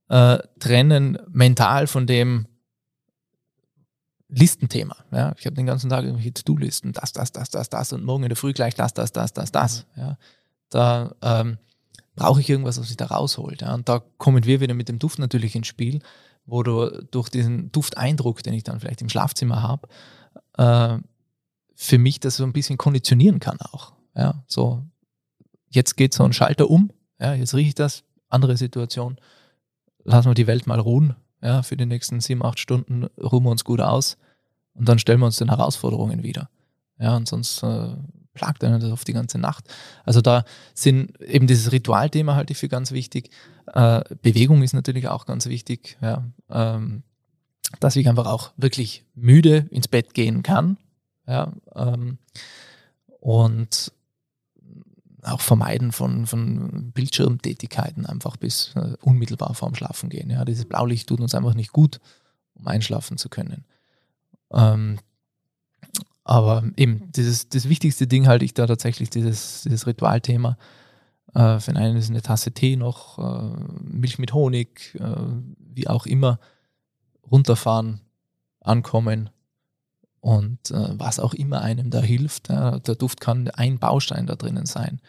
äh, trennen mental von dem Listenthema. Ja? Ich habe den ganzen Tag irgendwelche To-Do-Listen, das, das, das, das, das und morgen in der Früh gleich das, das, das, das, das. Mhm. Ja? Da ähm, brauche ich irgendwas, was sich da rausholt. Ja? Und da kommen wir wieder mit dem Duft natürlich ins Spiel, wo du durch diesen Dufteindruck, den ich dann vielleicht im Schlafzimmer habe, äh, für mich das so ein bisschen konditionieren kann auch. Ja? So, jetzt geht so ein Schalter um, ja? jetzt rieche ich das, andere Situation lassen wir die Welt mal ruhen. Ja, für die nächsten sieben, acht Stunden ruhen wir uns gut aus und dann stellen wir uns den Herausforderungen wieder. Ja, und sonst äh, plagt einen das auf die ganze Nacht. Also da sind eben dieses Ritualthema halte ich für ganz wichtig. Äh, Bewegung ist natürlich auch ganz wichtig. Ja, ähm, dass ich einfach auch wirklich müde ins Bett gehen kann. Ja, ähm, und auch Vermeiden von, von Bildschirmtätigkeiten einfach bis äh, unmittelbar vorm Schlafen gehen. Ja, dieses Blaulicht tut uns einfach nicht gut, um einschlafen zu können. Ähm, aber eben, dieses, das wichtigste Ding halte ich da tatsächlich dieses, dieses Ritualthema. Äh, für einen ist eine Tasse Tee noch, äh, Milch mit Honig, äh, wie auch immer, runterfahren, ankommen, und äh, was auch immer einem da hilft, äh, der Duft kann ein Baustein da drinnen sein,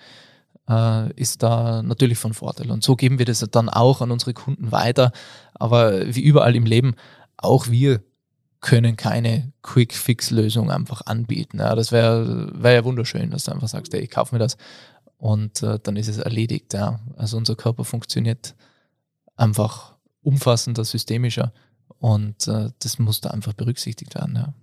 äh, ist da natürlich von Vorteil. Und so geben wir das dann auch an unsere Kunden weiter. Aber wie überall im Leben, auch wir können keine Quick-Fix-Lösung einfach anbieten. Ja, das wäre wär ja wunderschön, dass du einfach sagst, ey, ich kaufe mir das und äh, dann ist es erledigt. Ja. Also unser Körper funktioniert einfach umfassender, systemischer und äh, das muss da einfach berücksichtigt werden. Ja.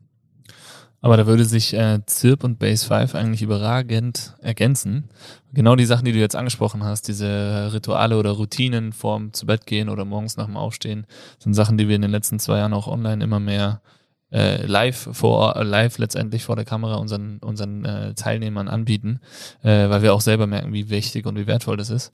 Aber da würde sich äh, Zirp und Base 5 eigentlich überragend ergänzen. Genau die Sachen, die du jetzt angesprochen hast, diese Rituale oder Routinen vorm zu Bett gehen oder morgens nach dem Aufstehen, sind Sachen, die wir in den letzten zwei Jahren auch online immer mehr äh, live vor live letztendlich vor der Kamera unseren unseren äh, Teilnehmern anbieten, äh, weil wir auch selber merken, wie wichtig und wie wertvoll das ist.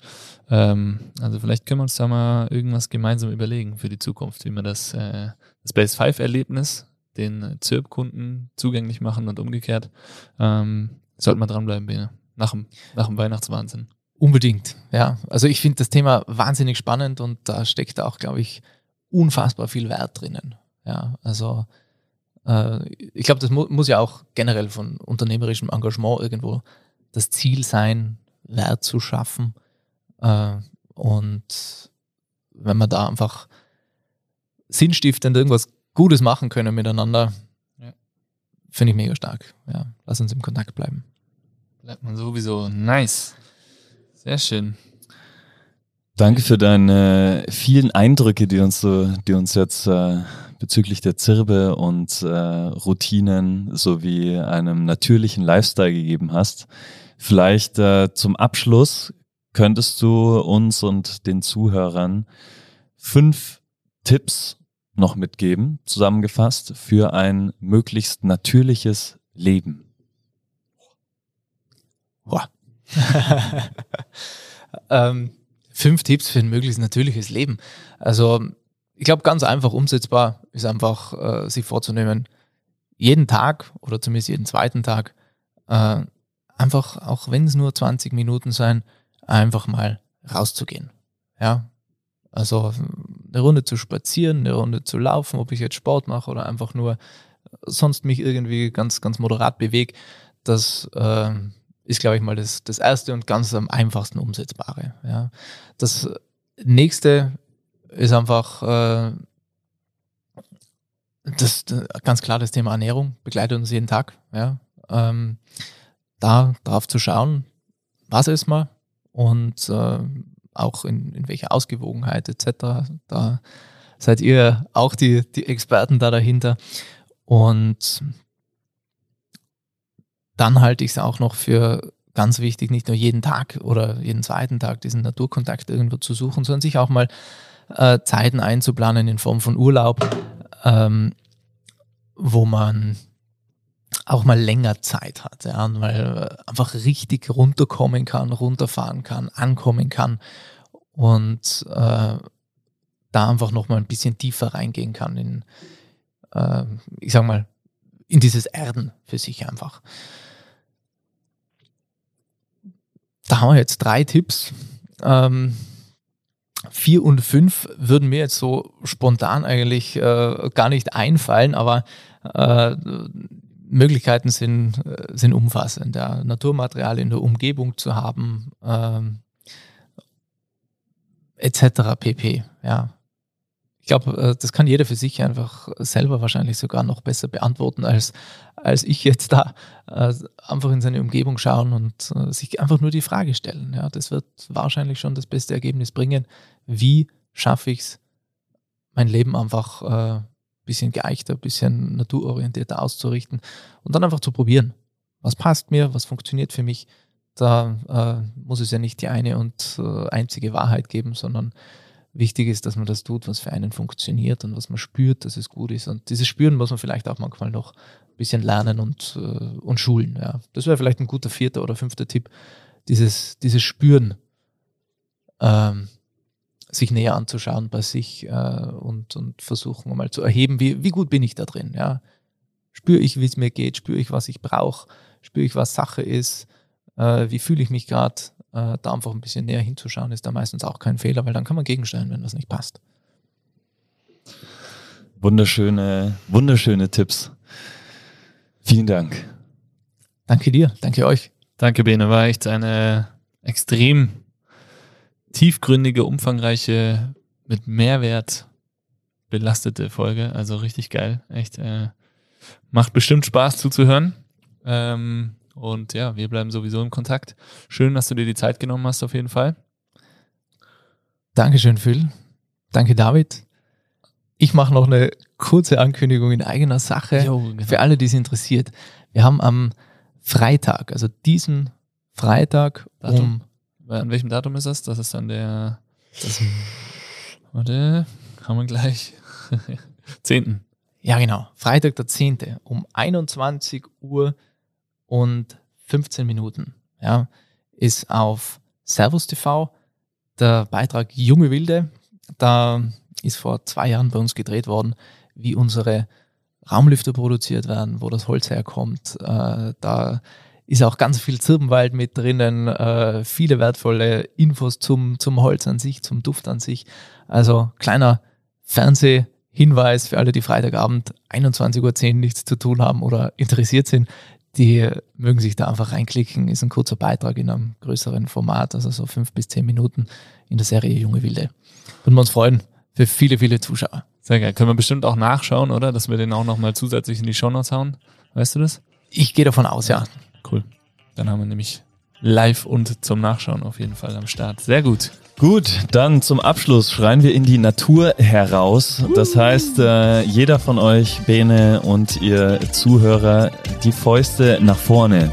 Ähm, also vielleicht können wir uns da mal irgendwas gemeinsam überlegen für die Zukunft, wie man das äh, das Base 5 Erlebnis den ZIRP-Kunden zugänglich machen und umgekehrt. Ähm, sollte man dranbleiben, Bene. Nach dem, nach dem Weihnachtswahnsinn. Unbedingt, ja. Also ich finde das Thema wahnsinnig spannend und da steckt auch, glaube ich, unfassbar viel Wert drinnen. Ja, also äh, ich glaube, das mu muss ja auch generell von unternehmerischem Engagement irgendwo das Ziel sein, Wert zu schaffen. Äh, und wenn man da einfach sinnstiftend irgendwas Gutes machen können miteinander, ja. finde ich mega stark. Ja, lass uns im Kontakt bleiben. Bleibt man sowieso. Nice. Sehr schön. Danke für deine vielen Eindrücke, die uns die uns jetzt äh, bezüglich der Zirbe und äh, Routinen sowie einem natürlichen Lifestyle gegeben hast. Vielleicht äh, zum Abschluss könntest du uns und den Zuhörern fünf Tipps noch mitgeben, zusammengefasst, für ein möglichst natürliches Leben? Ähm, fünf Tipps für ein möglichst natürliches Leben. Also ich glaube, ganz einfach umsetzbar ist einfach, äh, sich vorzunehmen, jeden Tag oder zumindest jeden zweiten Tag, äh, einfach, auch wenn es nur 20 Minuten sein, einfach mal rauszugehen. Ja, also eine Runde zu spazieren, eine Runde zu laufen, ob ich jetzt Sport mache oder einfach nur sonst mich irgendwie ganz, ganz moderat bewege, das äh, ist, glaube ich, mal das, das erste und ganz am einfachsten umsetzbare. Ja. Das nächste ist einfach äh, das, ganz klar das Thema Ernährung begleitet uns jeden Tag. Ja. Ähm, da drauf zu schauen, was ist mal und äh, auch in, in welcher Ausgewogenheit etc. Da seid ihr auch die, die Experten da dahinter. Und dann halte ich es auch noch für ganz wichtig, nicht nur jeden Tag oder jeden zweiten Tag diesen Naturkontakt irgendwo zu suchen, sondern sich auch mal äh, Zeiten einzuplanen in Form von Urlaub, ähm, wo man auch mal länger Zeit hat, ja, und mal einfach richtig runterkommen kann, runterfahren kann, ankommen kann und äh, da einfach noch mal ein bisschen tiefer reingehen kann in, äh, ich sag mal, in dieses Erden für sich einfach. Da haben wir jetzt drei Tipps. Ähm, vier und fünf würden mir jetzt so spontan eigentlich äh, gar nicht einfallen, aber äh, Möglichkeiten sind, äh, sind umfassend. Ja. Naturmaterial in der Umgebung zu haben, ähm, etc. pp. Ja. Ich glaube, äh, das kann jeder für sich einfach selber wahrscheinlich sogar noch besser beantworten, als, als ich jetzt da äh, einfach in seine Umgebung schauen und äh, sich einfach nur die Frage stellen. Ja, das wird wahrscheinlich schon das beste Ergebnis bringen. Wie schaffe ich es, mein Leben einfach ein bisschen geeichter, bisschen naturorientierter auszurichten und dann einfach zu probieren. Was passt mir, was funktioniert für mich? Da äh, muss es ja nicht die eine und äh, einzige Wahrheit geben, sondern wichtig ist, dass man das tut, was für einen funktioniert und was man spürt, dass es gut ist. Und dieses Spüren muss man vielleicht auch manchmal noch ein bisschen lernen und, äh, und schulen. Ja. Das wäre vielleicht ein guter vierter oder fünfter Tipp, dieses, dieses Spüren ähm, sich näher anzuschauen bei sich äh, und, und versuchen mal zu erheben, wie, wie gut bin ich da drin. Ja. Spüre ich, wie es mir geht, spüre ich, was ich brauche, spüre ich, was Sache ist, äh, wie fühle ich mich gerade, äh, da einfach ein bisschen näher hinzuschauen, ist da meistens auch kein Fehler, weil dann kann man gegensteuern, wenn das nicht passt. Wunderschöne, wunderschöne Tipps. Vielen Dank. Danke dir, danke euch. Danke, Bene. War echt eine extrem tiefgründige, umfangreiche, mit Mehrwert belastete Folge. Also richtig geil. Echt äh, macht bestimmt Spaß zuzuhören. Ähm, und ja, wir bleiben sowieso im Kontakt. Schön, dass du dir die Zeit genommen hast, auf jeden Fall. Dankeschön, Phil. Danke, David. Ich mache noch eine kurze Ankündigung in eigener Sache jo, genau. für alle, die es interessiert. Wir haben am Freitag, also diesen Freitag Datum. um. An welchem Datum ist das? Das ist dann der. Das, warte, haben wir gleich. 10. Ja, genau. Freitag der 10. um 21 Uhr und 15 Minuten. Ja, ist auf Servus TV der Beitrag Junge Wilde. Da ist vor zwei Jahren bei uns gedreht worden, wie unsere Raumlüfter produziert werden, wo das Holz herkommt. Äh, da ist auch ganz viel Zirbenwald mit drinnen, äh, viele wertvolle Infos zum, zum Holz an sich, zum Duft an sich. Also kleiner Fernsehhinweis für alle, die Freitagabend 21.10 Uhr nichts zu tun haben oder interessiert sind die mögen sich da einfach reinklicken. Ist ein kurzer Beitrag in einem größeren Format, also so fünf bis zehn Minuten in der Serie Junge Wilde. Würden wir uns freuen für viele, viele Zuschauer. Sehr geil. Können wir bestimmt auch nachschauen, oder? Dass wir den auch nochmal zusätzlich in die Shownotes hauen. Weißt du das? Ich gehe davon aus, ja. Cool. Dann haben wir nämlich live und zum Nachschauen auf jeden Fall am Start. Sehr gut. Gut, dann zum Abschluss schreien wir in die Natur heraus. Das heißt, äh, jeder von euch, Bene und ihr Zuhörer, die Fäuste nach vorne.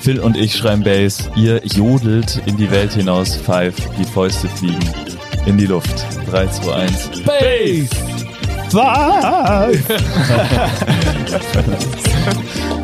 Phil und ich schreien Bass, ihr jodelt in die Welt hinaus, Five, die Fäuste fliegen in die Luft. 3, 2, 1. Bass! Five!